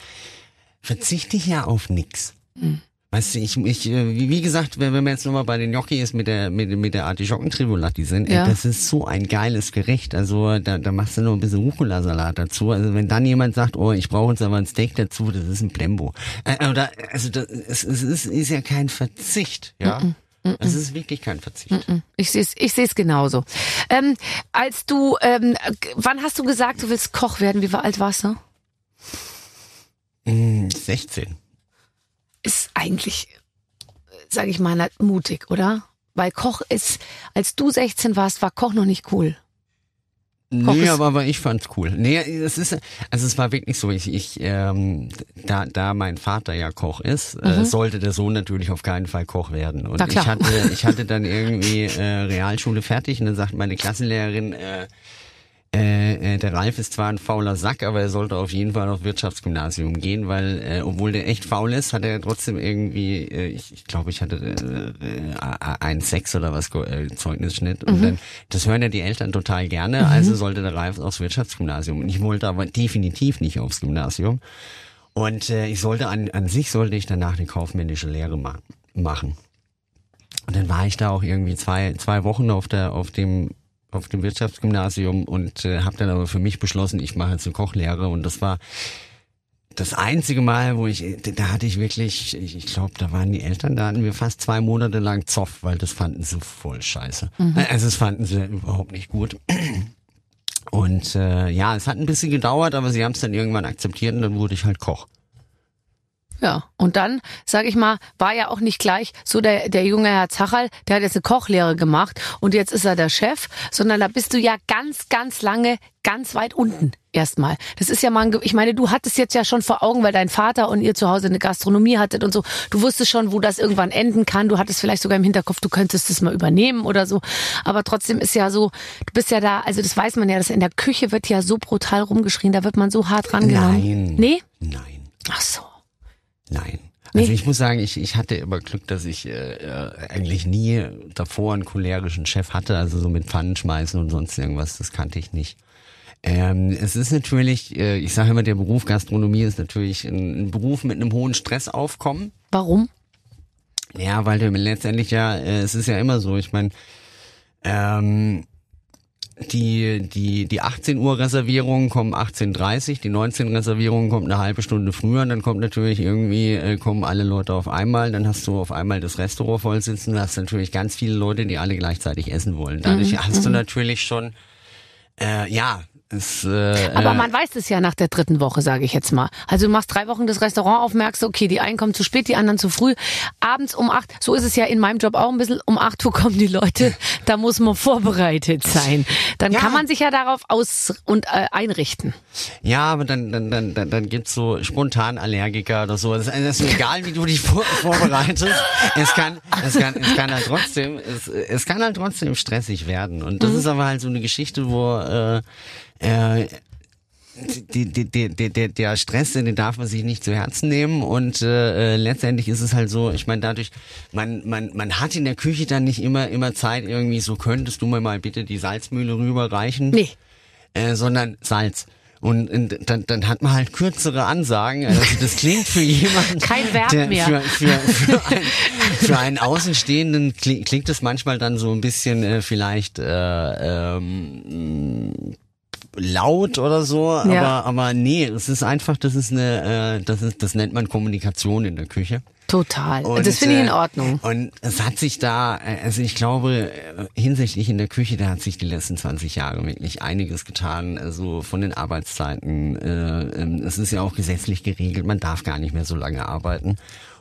verzichte ich ja auf nix. Hm. Weißt du, ich, ich äh, wie gesagt, wenn, wenn man jetzt nochmal bei den Gnocchi ist mit der mit, mit der Artischockentrivolati sind, Ja. ey, das ist so ein geiles Gericht. Also da, da machst du noch ein bisschen Rucola-Salat dazu. Also wenn dann jemand sagt, oh, ich brauche jetzt aber ein Steak dazu, das ist ein Blembo. Äh, oder also das, es, es ist, ist ja kein Verzicht, ja. Es ist wirklich kein Verzicht. Ich sehe es ich seh's genauso. Ähm, als du, ähm, wann hast du gesagt, du willst Koch werden? Wie alt warst du? 16. Ist eigentlich, sage ich mal, mutig, oder? Weil Koch ist, als du 16 warst, war Koch noch nicht cool. Koch Nee, aber, aber ich fand's cool. Nee, es ist, also es war wirklich so, ich, ich ähm, da, da mein Vater ja Koch ist, äh, sollte der Sohn natürlich auf keinen Fall Koch werden. Und Mhm. Ich hatte, ich hatte dann irgendwie äh, Realschule fertig und dann sagt meine Klassenlehrerin, äh, äh, äh, der Ralf ist zwar ein fauler Sack, aber er sollte auf jeden Fall auf Wirtschaftsgymnasium gehen, weil äh, obwohl der echt faul ist, hat er trotzdem irgendwie, äh, ich, ich glaube, ich hatte äh, äh, ein Sechs oder was äh, Zeugnisschnitt und dann das hören ja die Eltern total gerne, also sollte der Ralf aufs Wirtschaftsgymnasium. Und ich wollte aber definitiv nicht aufs Gymnasium. Und äh, ich sollte an, an sich sollte ich danach eine kaufmännische Lehre ma machen. Und dann war ich da auch irgendwie zwei, zwei Wochen auf der, auf dem, auf dem Wirtschaftsgymnasium und äh, habe dann aber für mich beschlossen, ich mache jetzt eine Kochlehre und das war das einzige Mal, wo ich, da hatte ich wirklich, ich, ich glaube, da waren die Eltern, da hatten wir fast zwei Monate lang Zoff, weil das fanden sie voll scheiße. Also das fanden sie überhaupt nicht gut. Und äh, ja, es hat ein bisschen gedauert, aber sie haben es dann irgendwann akzeptiert und dann wurde ich halt Koch. Ja, und dann, sag ich mal, war ja auch nicht gleich so der, der junge Herr Zacherl, der hat jetzt eine Kochlehre gemacht und jetzt ist er der Chef, sondern da bist du ja ganz, ganz lange ganz weit unten erstmal. Das ist ja mal, ein ich meine, du hattest jetzt ja schon vor Augen, weil dein Vater und ihr zu Hause eine Gastronomie hattet und so. Du wusstest schon, wo das irgendwann enden kann. Du hattest vielleicht sogar im Hinterkopf, du könntest es mal übernehmen oder so. Aber trotzdem ist ja so, du bist ja da, also das weiß man ja, dass in der Küche wird ja so brutal rumgeschrien, da wird man so hart rangenommen. Nein. Nee? Nein. Ach so. Nein. Nee. Also ich muss sagen, ich, ich hatte immer Glück, dass ich äh, äh, eigentlich nie davor einen cholerischen Chef hatte, also so mit Pfannen schmeißen und sonst irgendwas, das kannte ich nicht. Ähm, es ist natürlich, äh, ich sage immer, der Beruf Gastronomie ist natürlich ein, ein Beruf mit einem hohen Stressaufkommen. Warum? Ja, weil du letztendlich ja, äh, es ist ja immer so, ich meine, ähm, die, die, die 18 Uhr Reservierungen kommen 18.30 die 19 Reservierungen kommt eine halbe Stunde früher. Und dann kommt natürlich irgendwie, äh, kommen alle Leute auf einmal, dann hast du auf einmal das Restaurant voll sitzen, da hast natürlich ganz viele Leute, die alle gleichzeitig essen wollen. Dadurch hast du natürlich schon, äh, ja, es, äh, Aber äh, man weiß es ja nach der dritten Woche, sage ich jetzt mal. Also du machst drei Wochen das Restaurant auf, merkst, okay, die einen kommen zu spät, die anderen zu früh. Abends um acht, so ist es ja in meinem Job auch ein bisschen, um acht Uhr kommen die Leute, da muss man vorbereitet sein. Dann Ja. kann man sich ja darauf aus- und äh, einrichten. Ja, aber dann, dann, dann, dann, dann gibt's so spontan Allergiker oder so. Das ist, ist egal, wie du dich vor, vorbereitest. Es kann, es kann, es kann halt trotzdem, es, es kann halt trotzdem stressig werden. Und das ist aber halt so eine Geschichte, wo, äh, äh, die, die, die, die, der, der Stress, den darf man sich nicht zu Herzen nehmen und äh, äh, letztendlich ist es halt so, ich meine dadurch, man, man, man hat in der Küche dann nicht immer immer Zeit irgendwie so, könntest du mir mal bitte die Salzmühle rüberreichen? Nee. äh, sondern Salz. Und, und dann, dann hat man halt kürzere Ansagen. Also das klingt für jemanden, Kein Verb der mehr. Für, für, für, ein, für einen Außenstehenden klingt, klingt es manchmal dann so ein bisschen äh, vielleicht äh, ähm, laut oder so, Ja. aber aber nee, es ist einfach, das ist eine, äh, das ist, das nennt man Kommunikation in der Küche. Total. Und, das finde ich in äh, Ordnung. Und es hat sich da, äh, also ich glaube, äh, hinsichtlich in der Küche, da hat sich die letzten 20 Jahre wirklich einiges getan. Also von den Arbeitszeiten. Äh, ähm, es ist ja auch gesetzlich geregelt, man darf gar nicht mehr so lange arbeiten.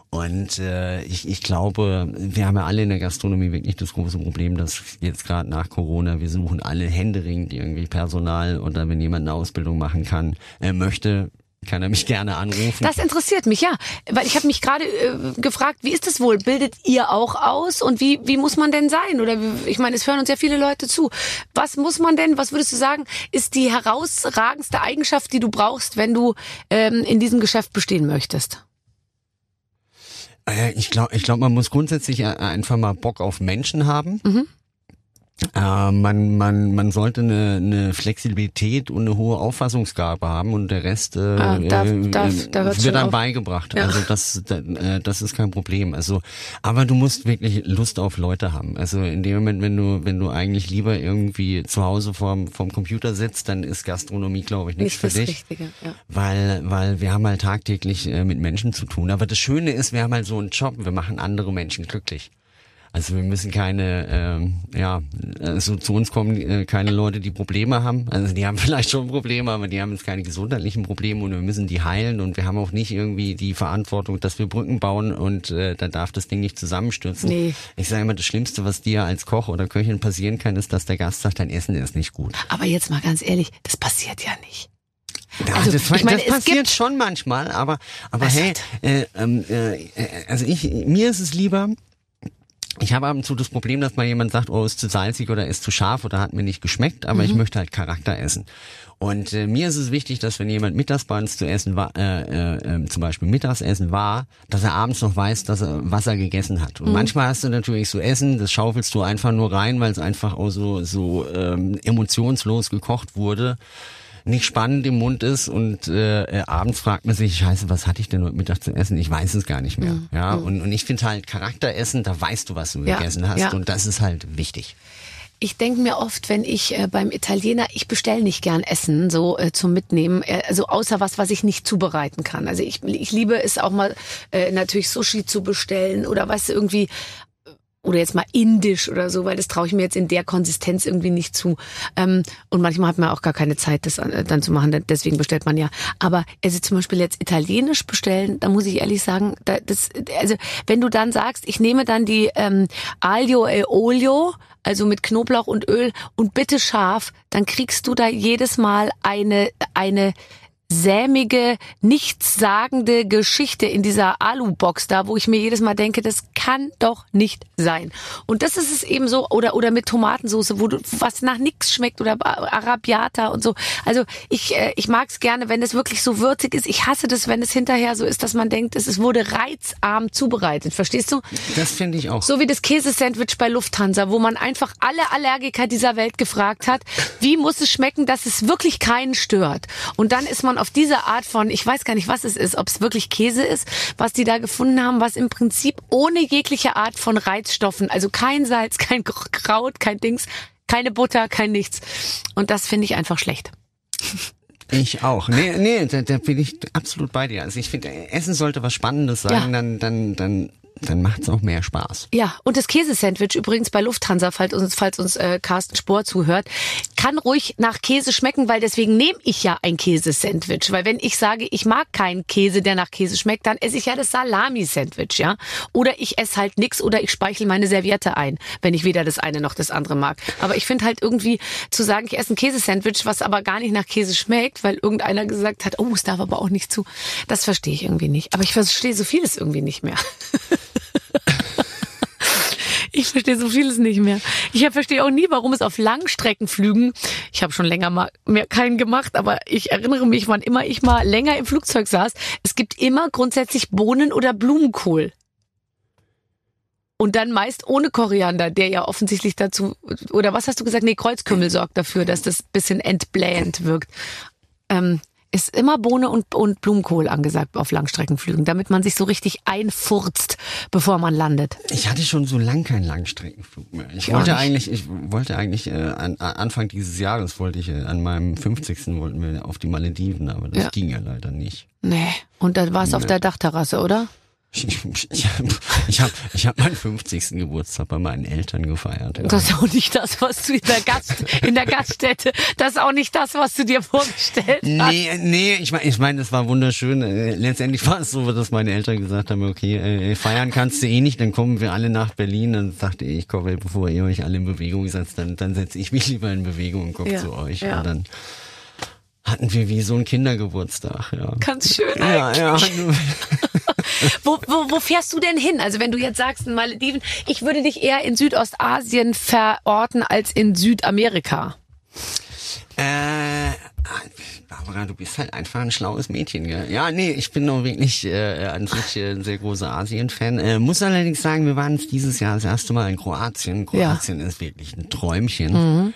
Und äh, ich, ich glaube, wir haben ja alle in der Gastronomie wirklich das große Problem, dass jetzt gerade nach Corona, wir suchen alle händeringend irgendwie Personal oder wenn jemand eine Ausbildung machen kann, äh, möchte, kann er mich gerne anrufen. Das interessiert mich, ja. Weil ich habe mich gerade äh, gefragt, wie ist das wohl? Bildet ihr auch aus? Und wie, wie muss man denn sein? Oder ich meine, es hören uns ja viele Leute zu. Was muss man denn, was würdest du sagen, ist die herausragendste Eigenschaft, die du brauchst, wenn du ähm, in diesem Geschäft bestehen möchtest? Äh, Ich glaube, ich glaub, man muss grundsätzlich äh, einfach mal Bock auf Menschen haben. Mhm. Äh, man, man, man sollte eine, eine Flexibilität und eine hohe Auffassungsgabe haben und der Rest äh, Ah, da- äh, da- äh, wird dann auf. beigebracht. Ja. Also das, da, äh, das ist kein Problem. Also, aber du musst wirklich Lust auf Leute haben. Also in dem Moment, wenn du, wenn du eigentlich lieber irgendwie zu Hause vorm, vorm Computer sitzt, dann ist Gastronomie, glaube ich, nichts für dich Richtige. Ja. weil, weil wir haben halt tagtäglich äh, mit Menschen zu tun. Aber das Schöne ist, wir haben halt so einen Job, wir machen andere Menschen glücklich. Also wir müssen keine, ähm, ja, also zu uns kommen äh, keine Leute, die Probleme haben. Also die haben vielleicht schon Probleme, aber die haben jetzt keine gesundheitlichen Probleme und wir müssen die heilen und wir haben auch nicht irgendwie die Verantwortung, dass wir Brücken bauen und äh, da darf das Ding nicht zusammenstürzen. Nee. Ich sage immer, das Schlimmste, was dir als Koch oder Köchin passieren kann, ist, dass der Gast sagt, dein Essen ist nicht gut. Aber jetzt mal ganz ehrlich, das passiert ja nicht. Ja, Also, das, ich meine, das es passiert gibt- schon manchmal, aber aber hey, äh, ähm, äh, also ich mir ist es lieber. Ich habe ab und zu das Problem, dass mal jemand sagt, oh, ist zu salzig oder ist zu scharf oder hat mir nicht geschmeckt, aber ich Mhm. möchte halt Charakter essen. Und äh, mir ist es wichtig, dass wenn jemand mittags bei uns zu essen war, äh, äh, äh, zum Beispiel Mittagsessen war, dass er abends noch weiß, dass er was er gegessen hat. Mhm. Und manchmal hast du natürlich so Essen, das schaufelst du einfach nur rein, weil es einfach auch so so ähm, emotionslos gekocht wurde nicht spannend im Mund ist und äh, äh, abends fragt man sich, scheiße, was hatte ich denn heute Mittag zu essen? Ich weiß es gar nicht mehr. Ja, und, und ich finde halt Charakteressen, da weißt du, was du Mhm. Ja, gegessen hast ja. und das ist halt wichtig. Ich denke mir oft, wenn ich äh, beim Italiener, ich bestelle nicht gern Essen so äh, zum Mitnehmen, äh, also außer was, was ich nicht zubereiten kann. Also ich, ich liebe es auch mal äh, natürlich Sushi zu bestellen oder weißt du irgendwie oder jetzt mal indisch oder so, weil das traue ich mir jetzt in der Konsistenz irgendwie nicht zu. Ähm, und manchmal hat man auch gar keine Zeit, das äh, dann zu machen. Deswegen bestellt man ja. Aber also zum Beispiel jetzt italienisch bestellen, da muss ich ehrlich sagen, da, das, also wenn du dann sagst, ich nehme dann die ähm, Aglio e Olio, also mit Knoblauch und Öl und bitte scharf, dann kriegst du da jedes Mal eine eine sämige, nichtssagende Geschichte in dieser Alu-Box da, wo ich mir jedes Mal denke, das kann doch nicht sein. Und das ist es eben so, oder, oder mit Tomatensauce, wo du, was nach nix schmeckt, oder Arabiata und so. Also ich, äh, ich mag es gerne, wenn es wirklich so würzig ist. Ich hasse das, wenn es hinterher so ist, dass man denkt, es es wurde reizarm zubereitet. Verstehst du? Das finde ich auch. So wie das Käsesandwich bei Lufthansa, wo man einfach alle Allergiker dieser Welt gefragt hat, wie muss es schmecken, dass es wirklich keinen stört. Und dann ist man auf diese Art von, ich weiß gar nicht, was es ist, ob es wirklich Käse ist, was die da gefunden haben, was im Prinzip ohne jegliche Art von Reizstoffen, also kein Salz, kein Kraut, kein Dings, keine Butter, kein nichts. Und das finde ich einfach schlecht. Ich auch. Nee, nee, da, da bin ich absolut bei dir. Also ich finde, Essen sollte was Spannendes sein, Ja. dann, dann, dann, dann macht's auch mehr Spaß. Ja, und das Käsesandwich übrigens bei Lufthansa, falls uns, falls uns äh, Carsten Spohr zuhört, kann ruhig nach Käse schmecken, weil deswegen nehme ich ja ein Käsesandwich. Weil wenn ich sage, ich mag keinen Käse, der nach Käse schmeckt, dann esse ich ja das Salami-Sandwich, ja. Oder ich esse halt nix oder ich speichel meine Serviette ein, wenn ich weder das eine noch das andere mag. Aber ich finde halt irgendwie zu sagen, ich esse ein Käsesandwich, was aber gar nicht nach Käse schmeckt, weil irgendeiner gesagt hat, oh, es darf aber auch nicht zu, das verstehe ich irgendwie nicht. Aber ich verstehe so vieles irgendwie nicht mehr. Ich verstehe so vieles nicht mehr. Ich verstehe auch nie, warum es auf Langstreckenflügen, ich habe schon länger mal mehr keinen gemacht, aber ich erinnere mich, wann immer ich mal länger im Flugzeug saß, es gibt immer grundsätzlich Bohnen oder Blumenkohl. Und dann meist ohne Koriander, der ja offensichtlich dazu, oder was hast du gesagt? Nee, Kreuzkümmel sorgt dafür, dass das bisschen entblähend wirkt. Ähm, ist immer Bohne und, und Blumenkohl angesagt auf Langstreckenflügen, damit man sich so richtig einfurzt, bevor man landet. Ich hatte schon so lang keinen Langstreckenflug mehr. Ich wollte eigentlich, ich wollte eigentlich äh, an, an Anfang dieses Jahres wollte ich äh, an meinem 50. wollten wir auf die Malediven, aber das Ja. ging ja leider nicht. Nee. Und dann war es auf der Dachterrasse, oder? Ich, ich, ich habe ich hab, meinen 50. Geburtstag bei meinen Eltern gefeiert. Das ist auch nicht das, was du in der, Gast, in der Gaststätte, das ist auch nicht das, was du dir vorgestellt hast. Nee, nee, ich meine, ich mein, das war wunderschön. Äh, Letztendlich war es so, dass meine Eltern gesagt haben, okay, äh, feiern kannst du eh nicht, dann kommen wir alle nach Berlin. Dann sagte ich, ich komme, bevor ihr euch alle in Bewegung setzt, dann, dann setze ich mich lieber in Bewegung und komme Ja, zu euch. ja. Und dann hatten wir wie so einen Kindergeburtstag, ja. Ganz schön. Ja, ja. Wo, wo, wo fährst du denn hin? Also wenn du jetzt sagst, in Malediven, ich würde dich eher in Südostasien verorten als in Südamerika. Äh, Barbara, du bist halt einfach ein schlaues Mädchen, gell? Ja, nee, ich bin auch wirklich äh, an sich äh, ein sehr großer Asien-Fan. Äh, muss allerdings sagen, wir waren dieses Jahr das erste Mal in Kroatien. Kroatien ist wirklich ein Träumchen.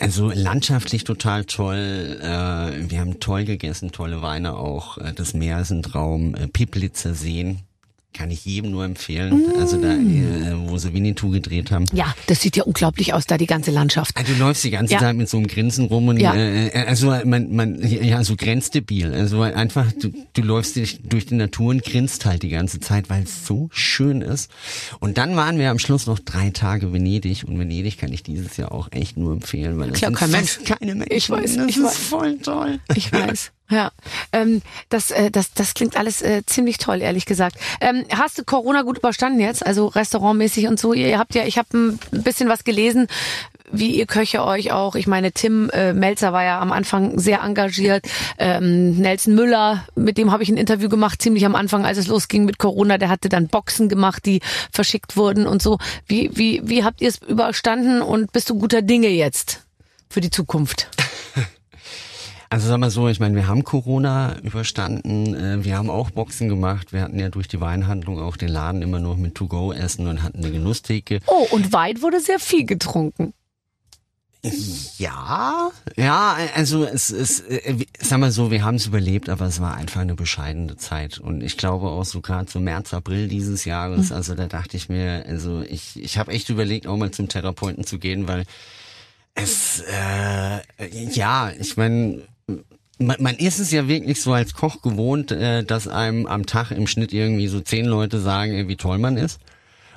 Also landschaftlich total toll. Äh, wir haben toll gegessen, tolle Weine auch. Äh, das Meer ist ein Traum. Äh, Piplitzer Seen. Kann ich jedem nur empfehlen. Also da, äh, wo sie Winnetou gedreht haben. Ja, das sieht ja unglaublich aus, da die ganze Landschaft. Also du läufst die ganze Ja. Zeit mit so einem Grinsen rum und Ja. äh, äh, also man, man ja so grenzdebil. Also einfach du, du läufst durch, durch die Natur und grinst halt die ganze Zeit, weil es so schön ist. Und dann waren wir am Schluss noch drei Tage Venedig und Venedig kann ich dieses Jahr auch echt nur empfehlen, weil es Klar, kein fast keine Menschen. Ich weiß, das ich ist weiß. voll toll. Ich weiß. Ja, ähm, das, äh, das, das klingt alles äh, ziemlich toll, ehrlich gesagt. Ähm, hast du Corona gut überstanden jetzt? Also restaurantmäßig und so. Ihr habt ja, ich habe ein bisschen was gelesen, wie ihr Köche euch auch. Ich meine, Tim äh, Melzer war ja am Anfang sehr engagiert. Ähm, Nelson Müller, mit dem habe ich ein Interview gemacht, ziemlich am Anfang, als es losging mit Corona. Der hatte dann Boxen gemacht, die verschickt wurden und so. Wie, wie, wie habt ihr es überstanden und bist du guter Dinge jetzt für die Zukunft? Also sag mal so, ich meine, wir haben Corona überstanden, äh, wir haben auch Boxen gemacht, wir hatten ja durch die Weinhandlung auch den Laden immer noch mit To-Go essen und hatten eine Genusstheke. Oh, und Wein wurde sehr viel getrunken. Ja, ja, also es ist, äh, sag mal so, wir haben es überlebt, aber es war einfach eine bescheidene Zeit. Und ich glaube auch so gerade so März, April dieses Jahres, also da dachte ich mir, also ich, ich habe echt überlegt, auch mal zum Therapeuten zu gehen, weil es, äh, ja, ich meine, man, man ist es ja wirklich so als Koch gewohnt, äh, dass einem am Tag im Schnitt irgendwie so zehn Leute sagen, äh, wie toll man ist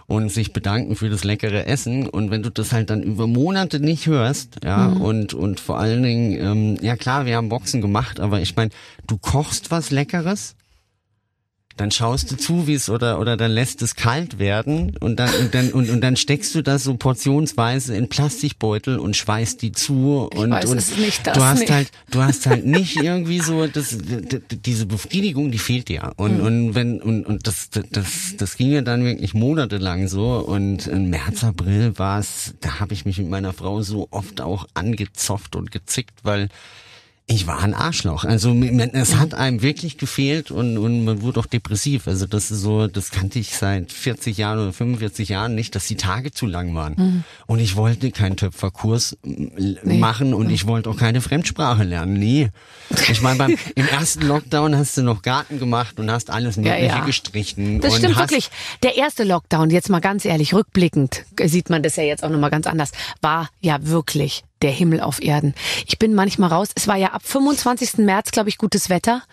und sich bedanken für das leckere Essen. Und wenn du das halt dann über Monate nicht hörst, ja, und, und vor allen Dingen, ähm, ja klar, wir haben Boxen gemacht, aber ich meine, du kochst was Leckeres, dann schaust du zu, wie es oder oder dann lässt es kalt werden und dann und dann und, und dann steckst du das so portionsweise in Plastikbeutel und schweißt die zu und, weiß, und es nicht das, du hast nee. halt du hast halt nicht irgendwie so das diese Befriedigung, die fehlt dir und Hm. und wenn und und das das das ging ja dann wirklich monatelang so und im März April war es, da habe ich mich mit meiner Frau so oft auch angezopft und gezickt, weil ich war ein Arschloch. Also es hat einem wirklich gefehlt und, und man wurde auch depressiv. Also das ist so, das kannte ich seit 40 Jahren oder 45 Jahren nicht, dass die Tage zu lang waren. Und ich wollte keinen Töpferkurs m- machen und ich wollte auch keine Fremdsprache lernen. Nee. Ich meine, beim im ersten Lockdown hast du noch Garten gemacht und hast alles Mögliche ja. gestrichen. Das stimmt wirklich. Der erste Lockdown, jetzt mal ganz ehrlich, rückblickend äh, sieht man das ja jetzt auch nochmal ganz anders, war ja wirklich der Himmel auf Erden. Ich bin manchmal raus. Es war ja ab 25. März, glaube ich, gutes Wetter.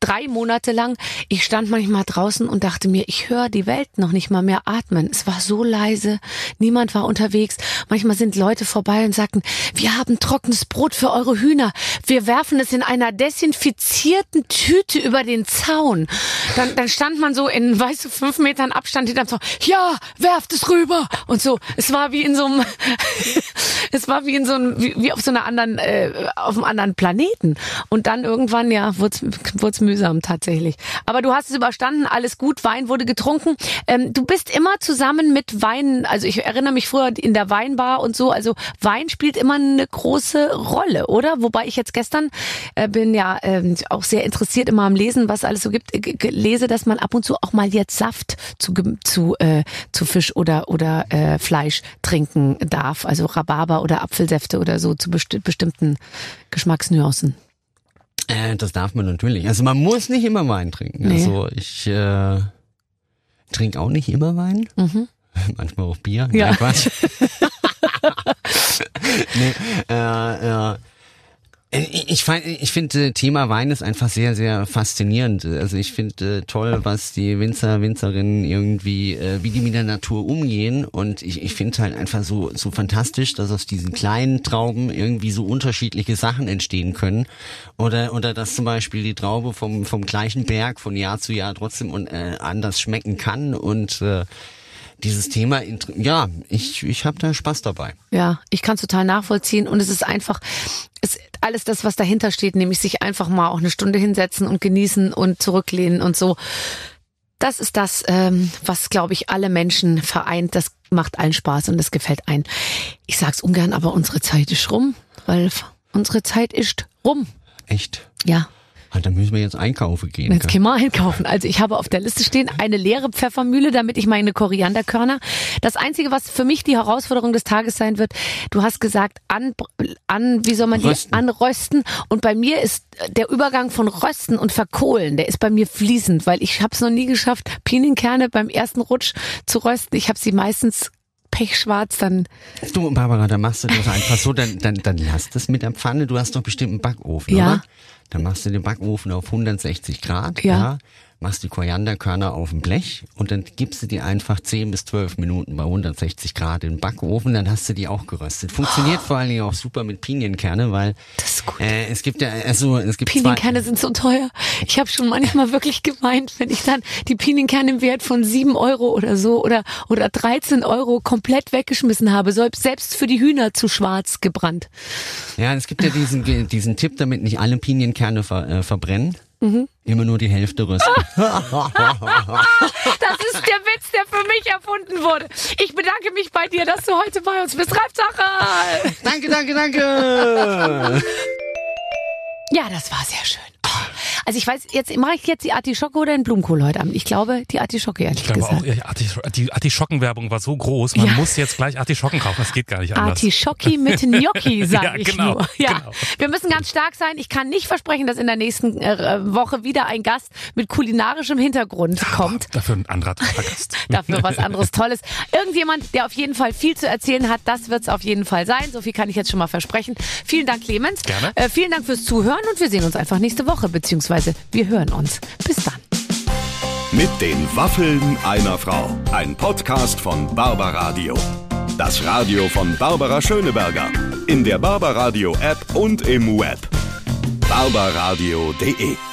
Drei Monate lang. Ich stand manchmal draußen und dachte mir, ich höre die Welt noch nicht mal mehr atmen. Es war so leise. Niemand war unterwegs. Manchmal sind Leute vorbei und sagten, wir haben trockenes Brot für eure Hühner. Wir werfen es in einer desinfizierten Tüte über den Zaun. Dann, dann stand man so in, weißt du, fünf Metern Abstand, dann so, ja, werft es rüber. Und so, es war wie in so einem, es war wie in so einem, wie, wie auf so einer anderen, äh, auf einem anderen Planeten. Und dann irgendwann, ja, wurde es mühsam tatsächlich. Aber du hast es überstanden, alles gut, Wein wurde getrunken. Ähm, du bist immer zusammen mit Wein, also ich erinnere mich früher in der Weinbar und so, also Wein spielt immer eine große Rolle, oder? Wobei ich jetzt gestern äh, bin ja ähm, auch sehr interessiert immer am Lesen, was alles so gibt, äh, lese, dass man ab und zu auch mal jetzt Saft zu, zu, äh, zu Fisch oder, oder äh, Fleisch trinken darf, also Rhabarber oder Apfelsäfte oder so zu besti bestimmten Geschmacksnuancen. Äh, das darf man natürlich. Also man muss nicht immer Wein trinken. Nee. Also ich äh, trinke auch nicht immer Wein. Mhm. Manchmal auch Bier. Ja. Nein, Quatsch. nee, äh, äh, ich, ich, ich finde, Thema Wein ist einfach sehr, sehr faszinierend. Also ich finde äh, toll, was die Winzer, Winzerinnen irgendwie, äh, wie die mit der Natur umgehen. Und ich, ich finde halt einfach so, so fantastisch, dass aus diesen kleinen Trauben irgendwie so unterschiedliche Sachen entstehen können. Oder, oder dass zum Beispiel die Traube vom, vom gleichen Berg von Jahr zu Jahr trotzdem und, äh, anders schmecken kann. Und äh, dieses Thema, ja, ich, ich habe da Spaß dabei. Ja, ich kann total nachvollziehen und es ist einfach, es alles das, was dahinter steht, nämlich sich einfach mal auch eine Stunde hinsetzen und genießen und zurücklehnen und so. Das ist das, ähm, was, glaube ich, alle Menschen vereint. Das macht allen Spaß und das gefällt ein. Ich sag's ungern, aber unsere Zeit ist rum, weil unsere Zeit ist rum. Echt? Ja. Ah, dann müssen wir jetzt einkaufen gehen. Jetzt gehen wir einkaufen. Also ich habe auf der Liste stehen eine leere Pfeffermühle, damit ich meine Korianderkörner. Das Einzige, was für mich die Herausforderung des Tages sein wird, du hast gesagt, an, an wie soll man Rösten. die anrösten. Und bei mir ist der Übergang von Rösten und Verkohlen, der ist bei mir fließend, weil ich habe es noch nie geschafft, Pinienkerne beim ersten Rutsch zu rösten. Ich habe sie meistens pechschwarz dann. Du, Barbara, dann machst du das einfach so, dann, dann, dann lass das mit der Pfanne. Du hast doch bestimmt einen Backofen, Ja. oder? Dann machst du den Backofen auf 160 Grad, Ja. Machst die Korianderkörner auf dem Blech und dann gibst du die einfach 10 bis 12 Minuten bei 160 Grad in den Backofen, dann hast du die auch geröstet. Funktioniert vor allen Dingen auch super mit Pinienkerne, weil Das ist gut. äh, es gibt ja, also es gibt Pinienkerne sind so teuer. Ich habe schon manchmal wirklich gemeint, wenn ich dann die Pinienkerne im Wert von 7 Euro oder so oder, oder 13 Euro komplett weggeschmissen habe, selbst für die Hühner zu schwarz gebrannt. ja, es gibt ja diesen, diesen Tipp, damit nicht alle Pinienkerne ver, äh, verbrennen. Mhm. Immer nur die Hälfte rösten. Das ist der Witz, der für mich erfunden wurde. Ich bedanke mich bei dir, dass du heute bei uns bist. Reibsache! danke, danke, danke! Ja, das war sehr schön. Also ich weiß, jetzt mache ich jetzt die Artischocke oder den Blumenkohl heute Abend. Ich glaube, die Artischocke, ehrlich Ich glaube gesagt. auch, ja, die Artischockenwerbung war so groß, man Ja. muss jetzt gleich Artischocken kaufen, das geht gar nicht anders. Artischocki mit Gnocchi, sag Ja, ich genau, nur. Ja, genau. wir müssen ganz stark sein. Ich kann nicht versprechen, dass in der nächsten äh, Woche wieder ein Gast mit kulinarischem Hintergrund kommt. Dafür ein anderer Gast. Dafür was anderes Tolles. Irgendjemand, der auf jeden Fall viel zu erzählen hat, das wird's auf jeden Fall sein. So viel kann ich jetzt schon mal versprechen. Vielen Dank, Clemens. Gerne. Äh, vielen Dank fürs Zuhören und wir sehen uns einfach nächste Woche, beziehungsweise wir hören uns. Bis dann. Mit den Waffeln einer Frau. Ein Podcast von Barbaradio. Das Radio von Barbara Schöneberger. In der Barbaradio App und im Web. barbaradio.de